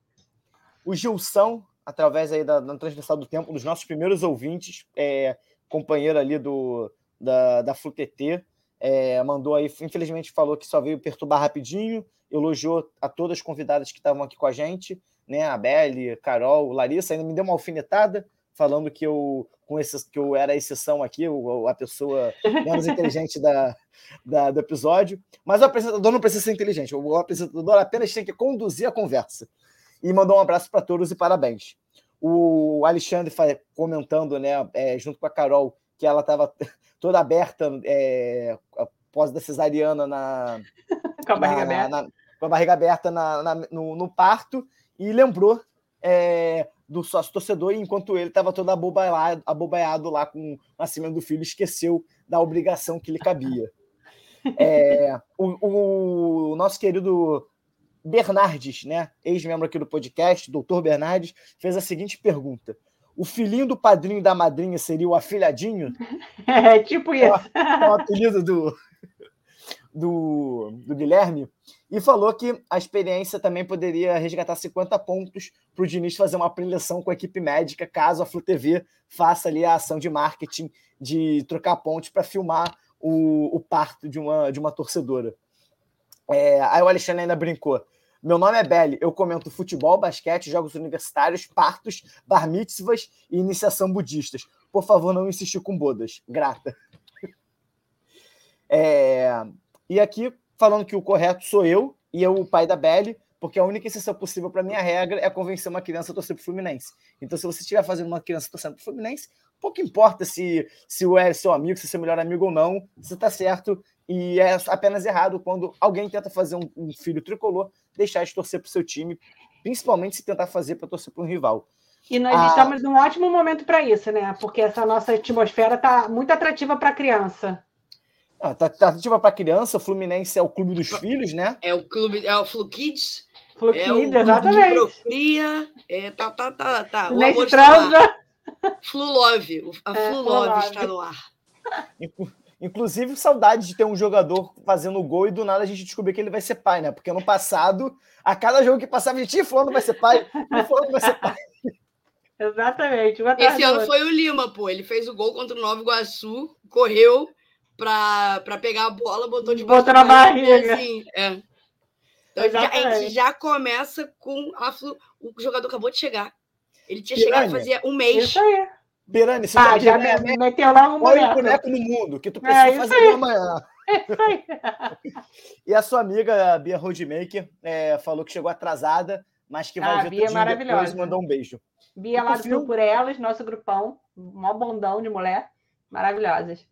O Gilson, através aí da, da transmissão do tempo, dos nossos primeiros ouvintes, é, companheiro ali do, da, da FluTT, é, mandou aí, infelizmente falou que só veio perturbar rapidinho, elogiou a todas as convidadas que estavam aqui com a gente, né? A Belle, Carol, Larissa, ainda me deu uma alfinetada, falando que eu, com esse, que eu era a exceção aqui, a pessoa menos inteligente da, da, do episódio. Mas o apresentador não precisa ser inteligente, o apresentador apenas tem que conduzir a conversa. E mandou um abraço para todos e parabéns. O Alexandre comentando, né, é, junto com a Carol, que ela estava *laughs* toda aberta é, após da cesariana na, *laughs* com a barriga na, aberta, na, com a barriga aberta na, no, no, parto e lembrou é, do sócio torcedor, enquanto ele estava todo abobaiado, abobaiado lá com o nascimento do filho, esqueceu da obrigação que lhe cabia. *laughs* É, o, o, nosso querido Bernardes, né, ex-membro aqui do podcast, doutor Bernardes, fez a seguinte pergunta: o filhinho do padrinho e da madrinha seria o afilhadinho? *laughs* É, tipo isso. É o apelido do, do, do Guilherme. E falou que a experiência também poderia resgatar 50 pontos para o Diniz fazer uma preleção com a equipe médica, caso a Flu TV faça ali a ação de marketing de trocar pontos para filmar o, o parto de uma, de uma torcedora. É, aí o Alexandre ainda brincou. Meu nome é Belly, eu comento futebol, basquete, jogos universitários, partos, bar mitzvahs e iniciação budistas. Por favor, não insistir com bodas. Grata. *laughs* É... E aqui, falando que o correto sou eu e eu o pai da Belly, porque a única exceção possível para minha regra é convencer uma criança a torcer para o Fluminense. Então, se você estiver fazendo uma criança torcendo para o Fluminense, pouco importa se, se é seu amigo, se é seu melhor amigo ou não, você está certo e é apenas errado quando alguém tenta fazer um, um filho tricolor deixar de torcer para o seu time, principalmente se tentar fazer para torcer para um rival. E nós ah, estamos num ótimo momento para isso, né? Porque essa nossa atmosfera está muito atrativa para a criança. Ah, tá, tá atrativa para criança, o Fluminense é o clube dos filhos, né? É o clube, é o Flu Kids. Flu é Kids, exatamente. Procria, é, tá, tá, tá, tá. O amor transa. Flu Love, a é, Flu Love está no ar. Inclusive, saudade de ter um jogador fazendo gol e do nada a gente descobrir que ele vai ser pai, né? Porque no passado, a cada jogo que passava, a gente falando vai ser pai, falando vai ser pai. *laughs* Exatamente. Esse ano foi o Lima, pô. Ele fez o gol contra o Nova Iguaçu, correu para pegar a bola, botou de Botou na barriga. Assim, é. Então já, a gente já começa com a flu... o jogador acabou de chegar. Ele tinha Piranha. chegado fazia um mês. Isso aí. Berani, você ah, tá já me, meteu lá um boneco. boneco no mundo, que tu precisa é, fazer amanhã. *laughs* *laughs* e a sua amiga, a Bia Roadmaker, é, falou que chegou atrasada, mas que vai ah, ver Bia tudo depois mandou um beijo. Bia lá do Por Elas, nosso grupão, mó bondão de mulher, maravilhosas.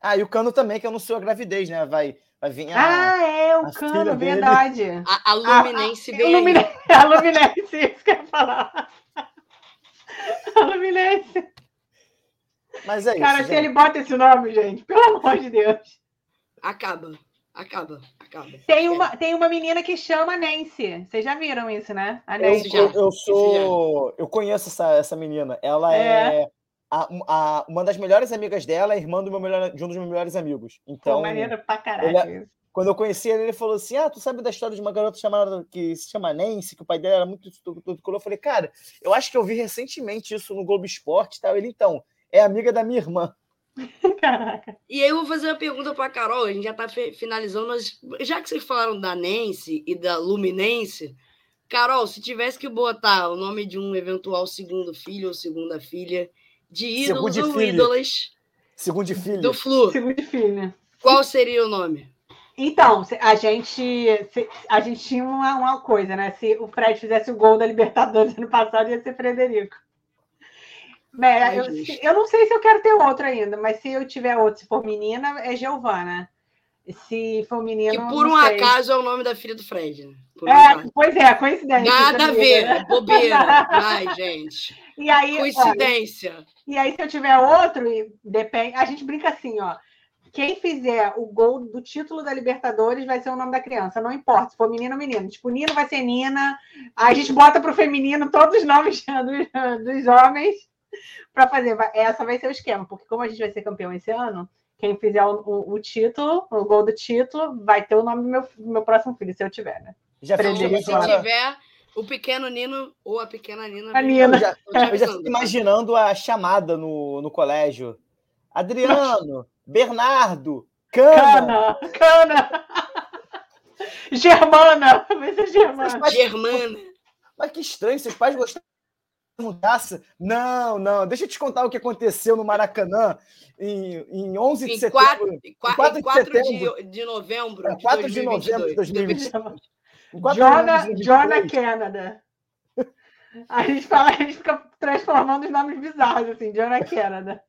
Ah, e o Cano também, que anunciou a gravidez, né? Vai, vai vir a. Ah, é, o Cano, verdade. A, a Luminense a, *laughs* a, a, Luminense, a Luminense, isso que eu ia falar. *laughs* Fluminense. Mas é Cara, isso. se ele bota esse nome, gente, pelo amor de Deus. Acaba. Acaba, acaba. Tem uma, tem uma menina que chama Nancy. Vocês já viram isso, né? A Nancy. Eu, eu sou. Eu conheço essa, essa menina. Ela é, é a, a, uma das melhores amigas dela, é irmã do meu melhor, de um dos meus melhores amigos. Então. Pô, maneiro pra caralho. Ele, quando eu conheci ele, ele falou assim: Ah, tu sabe da história de uma garota chamada que se chama Nancy, que o pai dela era muito color. Eu falei, cara, eu acho que eu vi recentemente isso no Globo Esporte e tal. Ele, então, é amiga da minha irmã. *laughs* Caraca. E aí eu vou fazer uma pergunta para a Carol, a gente já está finalizando, mas já que vocês falaram da Nancy e da Luminense, Carol, se tivesse que botar o nome de um eventual segundo filho ou segunda filha de ídolos ou ídolas segundo filho. do Flu, segundo filho. qual seria o nome? Então, a gente, a gente tinha uma, uma, coisa, né? Se o Fred fizesse o gol da Libertadores ano passado, ia ser Frederico. É, eu, eu, não sei se eu quero ter outro ainda, mas se eu tiver outro, se for menina, é Giovana. Se for menino. Que por um sei. acaso é o nome da filha do Fred. Né? é, pois é, coincidência. Nada a ver, né? bobeira. *laughs* Ai, gente. E aí, Coincidência. Olha, e aí, se eu tiver outro, depende. A gente brinca assim, ó quem fizer o gol do título da Libertadores vai ser o nome da criança, não importa se for menino ou menino. Tipo, Nino vai ser Nina, a gente bota para o feminino todos os nomes *laughs* dos, dos homens para fazer. Essa vai ser o esquema, porque como a gente vai ser campeão esse ano, quem fizer o, o, o, título, o gol do título, vai ter o nome do meu, do meu próximo filho, se eu tiver, né? Já se tiver o pequeno Nino ou a pequena Nina. A Nina. Eu já, eu já fico imaginando a chamada no, no colégio. Adriano, Bernardo, Cana. Cana. Cana. *laughs* Germana. Vai ser Germana. Pais... Germana. Mas que estranho, seus pais gostaram mudança? Não, não. Deixa eu te contar o que aconteceu no Maracanã em, em 11 de setembro. em 4, 4 de, setembro, de, de novembro. É, 4 de, novembro de 2022. Jonah, Jonah Canada. A gente, fala, a gente fica transformando os nomes bizarros, assim, Jonah Canada.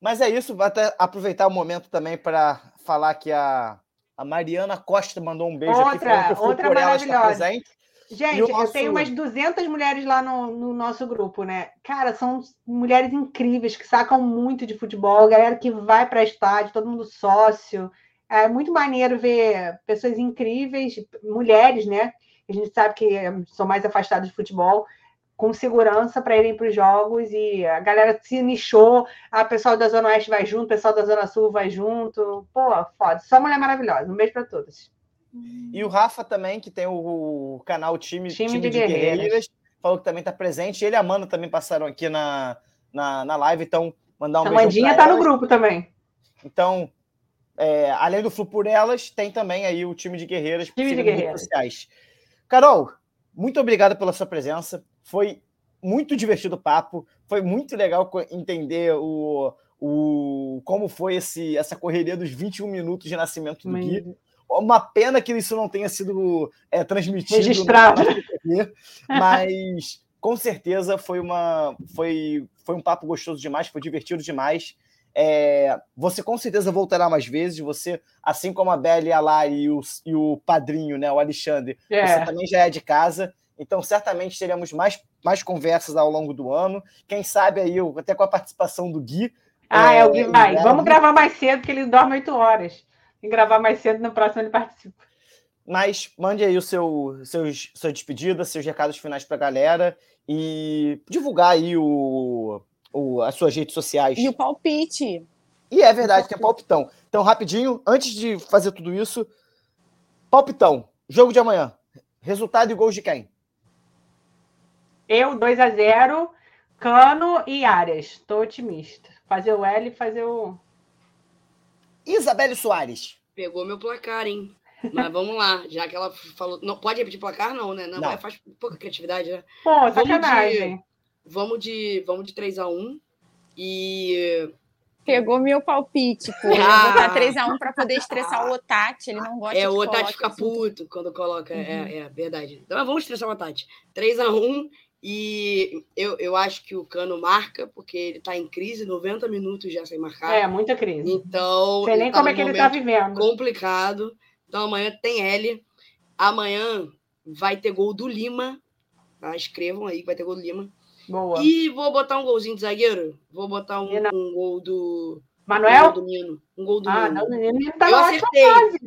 Mas é isso, vou até aproveitar o momento também para falar que a, a Mariana Costa mandou um beijo outra, aqui. Outra maravilhosa. Gente, nosso... eu tenho umas 200 mulheres lá no, no, nosso grupo, né? Cara, são mulheres incríveis que sacam muito de futebol, galera que vai para estádio, todo mundo sócio. É muito maneiro ver pessoas incríveis, mulheres, né? A gente sabe que são mais afastadas de futebol, com segurança para irem para os jogos e a galera se nichou. A pessoal da Zona Oeste vai junto, o pessoal da Zona Sul vai junto. Pô, foda. Só mulher maravilhosa. Um beijo para todas. E o Rafa também, que tem o, canal Time, Time, Time de, de Guerreiras. Guerreiras, falou que também está presente. Ele e a Amanda também passaram aqui na, na, na live, então mandar um a beijo. A Mandinha está no grupo também. Então, é, além do Flu por Elas, tem também aí o time de guerreiras time de guerreiras. sociais. Carol, muito obrigado pela sua presença. Foi muito divertido o papo. Foi muito legal entender o, o como foi esse, essa correria dos 21 minutos de nascimento do Gui. Uma pena que isso não tenha sido é, transmitido. Registrado. *laughs* mas com certeza foi, uma, foi, foi um papo gostoso demais, foi divertido demais. É, você com certeza voltará mais vezes. Você, assim como a Bela, a Lari e o, e o padrinho, né, o Alexandre, é. você também já é de casa. Então, certamente teremos mais, mais conversas ao longo do ano. Quem sabe aí, até com a participação do Gui. Ah, é, é o Gui vai. Vamos gravar mais cedo, que ele dorme oito horas. E gravar mais cedo, no próximo ele participa. Mas mande aí o seu, seus, sua despedida, seus recados finais para a galera e divulgar aí o, o, as suas redes sociais. E o palpite. E é verdade, tem palpitão. Então, rapidinho, antes de fazer tudo isso, palpitão, jogo de amanhã. Resultado e gols de quem? Eu, 2 a 0 Cano e Arias. Estou otimista. Fazer o L e fazer o. Isabelle Soares. Pegou meu placar, hein? Mas vamos lá, já que ela falou. Não, pode repetir placar, não, né? Não, não. faz pouca criatividade, né? Pô, sacanagem. Vamos de, vamos de 3 a 1 e. Pegou meu palpite, pô. *laughs* Ah. Vou botar 3x1 para poder estressar o Otati. Ele não gosta é, de o Otati fica puto quando coloca. É, uhum. É, é, verdade. Então vamos estressar o Otati. 3x1 e eu, eu acho que o Cano marca, porque ele está em crise, 90 minutos já sem marcar. É, muita crise. Então. Sei nem tá como é que ele está vivendo. Complicado. Então amanhã tem L. Amanhã vai ter gol do Lima. Tá? Escrevam aí que vai ter gol do Lima. Boa. E vou botar um golzinho de zagueiro. Vou botar um, um gol do. Manuel? Um gol do Nino. Um gol do ah, Nino. Não, Nino tá eu acertei. Fase,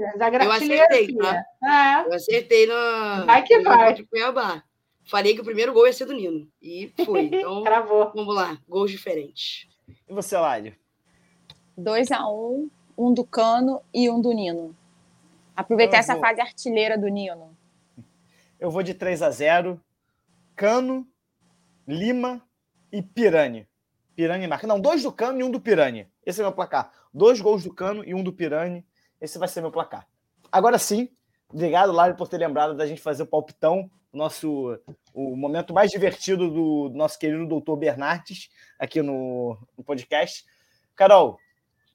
eu acertei, tá? É. Eu acertei na. Vai que vai. De Cuiabá. Falei que o primeiro gol ia ser do Nino. E foi. *laughs* Então, Travou. vamos lá. Gols diferentes. E você, Lário? 2x1, um, um do Cano e um do Nino. Aproveitar essa fase artilheira do Nino. Eu vou de 3 a 0 Cano, Lima e Pirani. Pirani marca. Não, dois do Cano e um do Pirani. Esse é meu placar. Dois gols do Cano e um do Pirani. Esse vai ser meu placar. Agora sim, obrigado, Lário, por ter lembrado da gente fazer o palpitão, o nosso o momento mais divertido do, do nosso querido doutor Bernardes aqui no, no, podcast. Carol,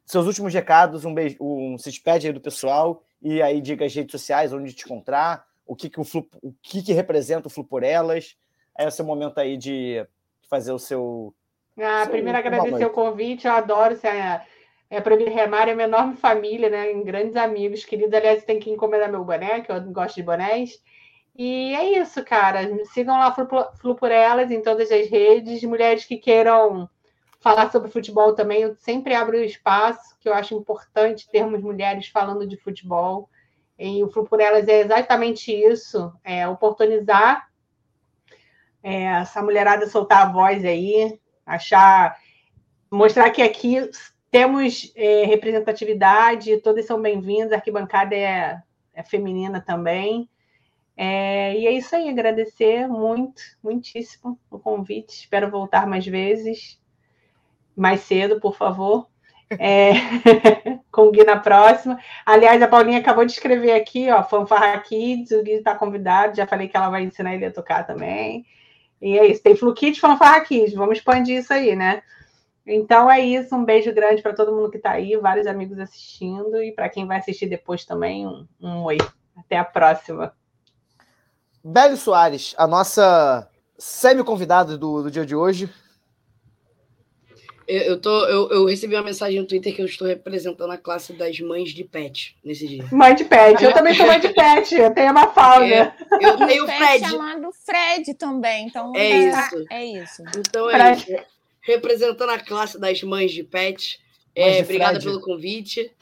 seus últimos recados, um beijo, um, se despede aí do pessoal e aí diga as redes sociais, onde te encontrar, o que, que, o, Flu, o que, que representa o Flu por Elas, é o seu momento aí de fazer o seu. Ah, seu primeiro agradecer o convite, eu adoro. Você é, é para mim, Remar é uma enorme família, né? Em grandes amigos, querido. Aliás, tem que encomendar meu boné, que eu gosto de bonés. E é isso, cara. Me sigam lá, Flu por Elas, em todas as redes. Mulheres que queiram falar sobre futebol também, eu sempre abro espaço, que eu acho importante termos mulheres falando de futebol. E o Flu por Elas é exatamente isso: é oportunizar é, essa mulherada soltar a voz aí, achar, mostrar que aqui temos é, representatividade, todos são bem-vindos, a arquibancada é, é feminina também. É, e é isso aí, agradecer muito, muitíssimo o convite. Espero voltar mais vezes, mais cedo, por favor. É, *laughs* com o Gui na próxima. Aliás, a Paulinha acabou de escrever aqui, ó, Fanfarra Kids, o Gui está convidado, já falei que ela vai ensinar ele a tocar também. E é isso, tem Flu Kids, Fanfarra Kids, vamos expandir isso aí, né? Então é isso, um beijo grande para todo mundo que está aí, vários amigos assistindo, e para quem vai assistir depois também, um, um oi. Até a próxima. Beli Soares, a nossa semi-convidada do, do dia de hoje. Eu, eu, tô, eu, eu, recebi uma mensagem no Twitter que eu estou representando a classe das mães de pet nesse dia. Mãe de pet, eu também sou mãe de pet, eu tenho uma falda. É, eu tenho o Fred. chamado Fred também, então é, é isso. É isso. Então é isso. Representando a classe das mães de pet. É, obrigada pelo convite.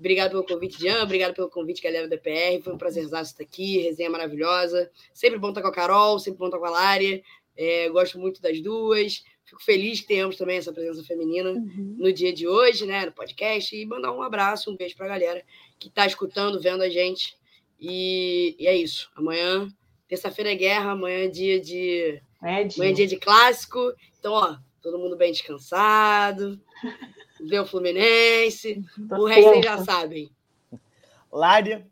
Obrigado pelo convite, Jean. Obrigado pelo convite, galera do DPR. Foi um prazer estar aqui. Resenha maravilhosa. Sempre bom estar com a Carol, sempre bom estar com a Lária. É, gosto muito das duas. Fico feliz que tenhamos também essa presença feminina uhum. no dia de hoje, né? No podcast. E mandar um abraço, um beijo para a galera que está escutando, vendo a gente. E, e é isso. Amanhã, terça-feira é guerra, amanhã é dia de. É dia. Amanhã é dia de clássico. Então, ó, todo mundo bem descansado *laughs* ver o Fluminense. o resto vocês já sabem. Lária,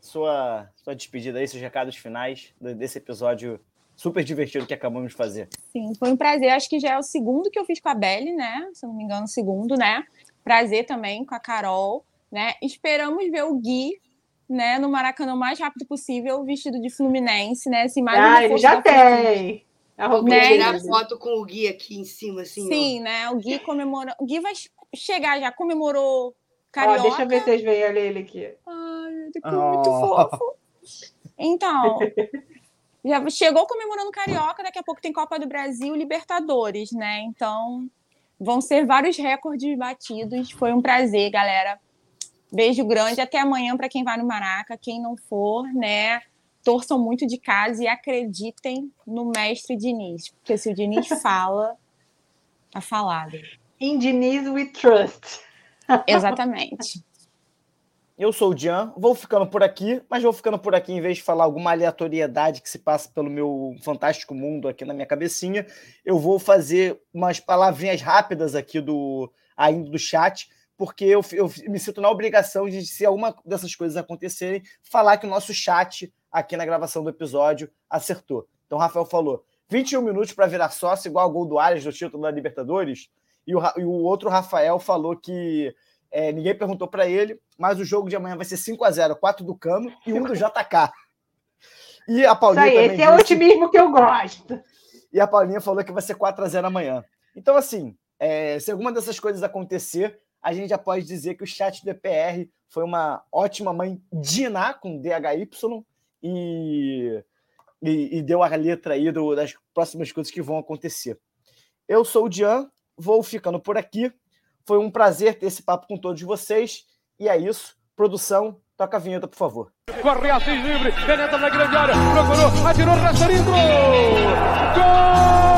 sua, sua despedida aí, seus recados finais desse episódio super divertido que acabamos de fazer. Sim, foi um prazer. Acho que já é o segundo que eu fiz com a Belle, né? Se eu não me engano, o segundo, né? Prazer também com a Carol, né? Esperamos ver o Gui, né, no Maracanã o mais rápido possível, vestido de Fluminense, né? Assim, mais ah, ele já tem. Vou né? tirar foto com o Gui aqui em cima, assim. Sim, ó. né? O Gui comemorando. O Gui vai chegar, já comemorou Carioca. deixa eu ver se vocês veem ele aqui. Ai, ele ficou oh. muito fofo. Então, *laughs* já chegou comemorando Carioca, daqui a pouco tem Copa do Brasil Libertadores, né? Então, vão ser vários recordes batidos. Foi um prazer, galera. Beijo grande, até amanhã para quem vai no Maraca, quem não for, né? Torçam muito de casa e acreditem no mestre Diniz, porque se o Diniz *laughs* fala, tá falado. In Diniz we trust. *laughs* Exatamente. Eu sou o Jean, vou ficando por aqui, mas vou ficando por aqui em vez de falar alguma aleatoriedade que se passa pelo meu fantástico mundo aqui na minha cabecinha, eu vou fazer umas palavrinhas rápidas aqui do ainda do chat, porque eu, eu me sinto na obrigação de, se alguma dessas coisas acontecerem, falar que o nosso chat aqui na gravação do episódio acertou. Então, o Rafael falou: 21 minutos para virar sócio, igual ao gol do Arias do título da Libertadores. E o, e o outro Rafael falou que é, ninguém perguntou para ele, mas o jogo de amanhã vai ser 5 a 0 4 do Cano e um do JK. E a Paulinha. Isso aí, esse é o otimismo que eu gosto. E a Paulinha falou que vai ser 4 a 0 amanhã. Então, assim, é, se alguma dessas coisas acontecer, a gente já pode dizer que o chat do EPR foi uma ótima mãe Diná com DHY e, e, e, deu a letra aí do, das próximas coisas que vão acontecer. Eu sou o Dian, vou ficando por aqui. Foi um prazer ter esse papo com todos vocês. E é isso. Produção, toca a vinheta, por favor. Corre livre, penetra na grande área, procurou, atirou! Gol!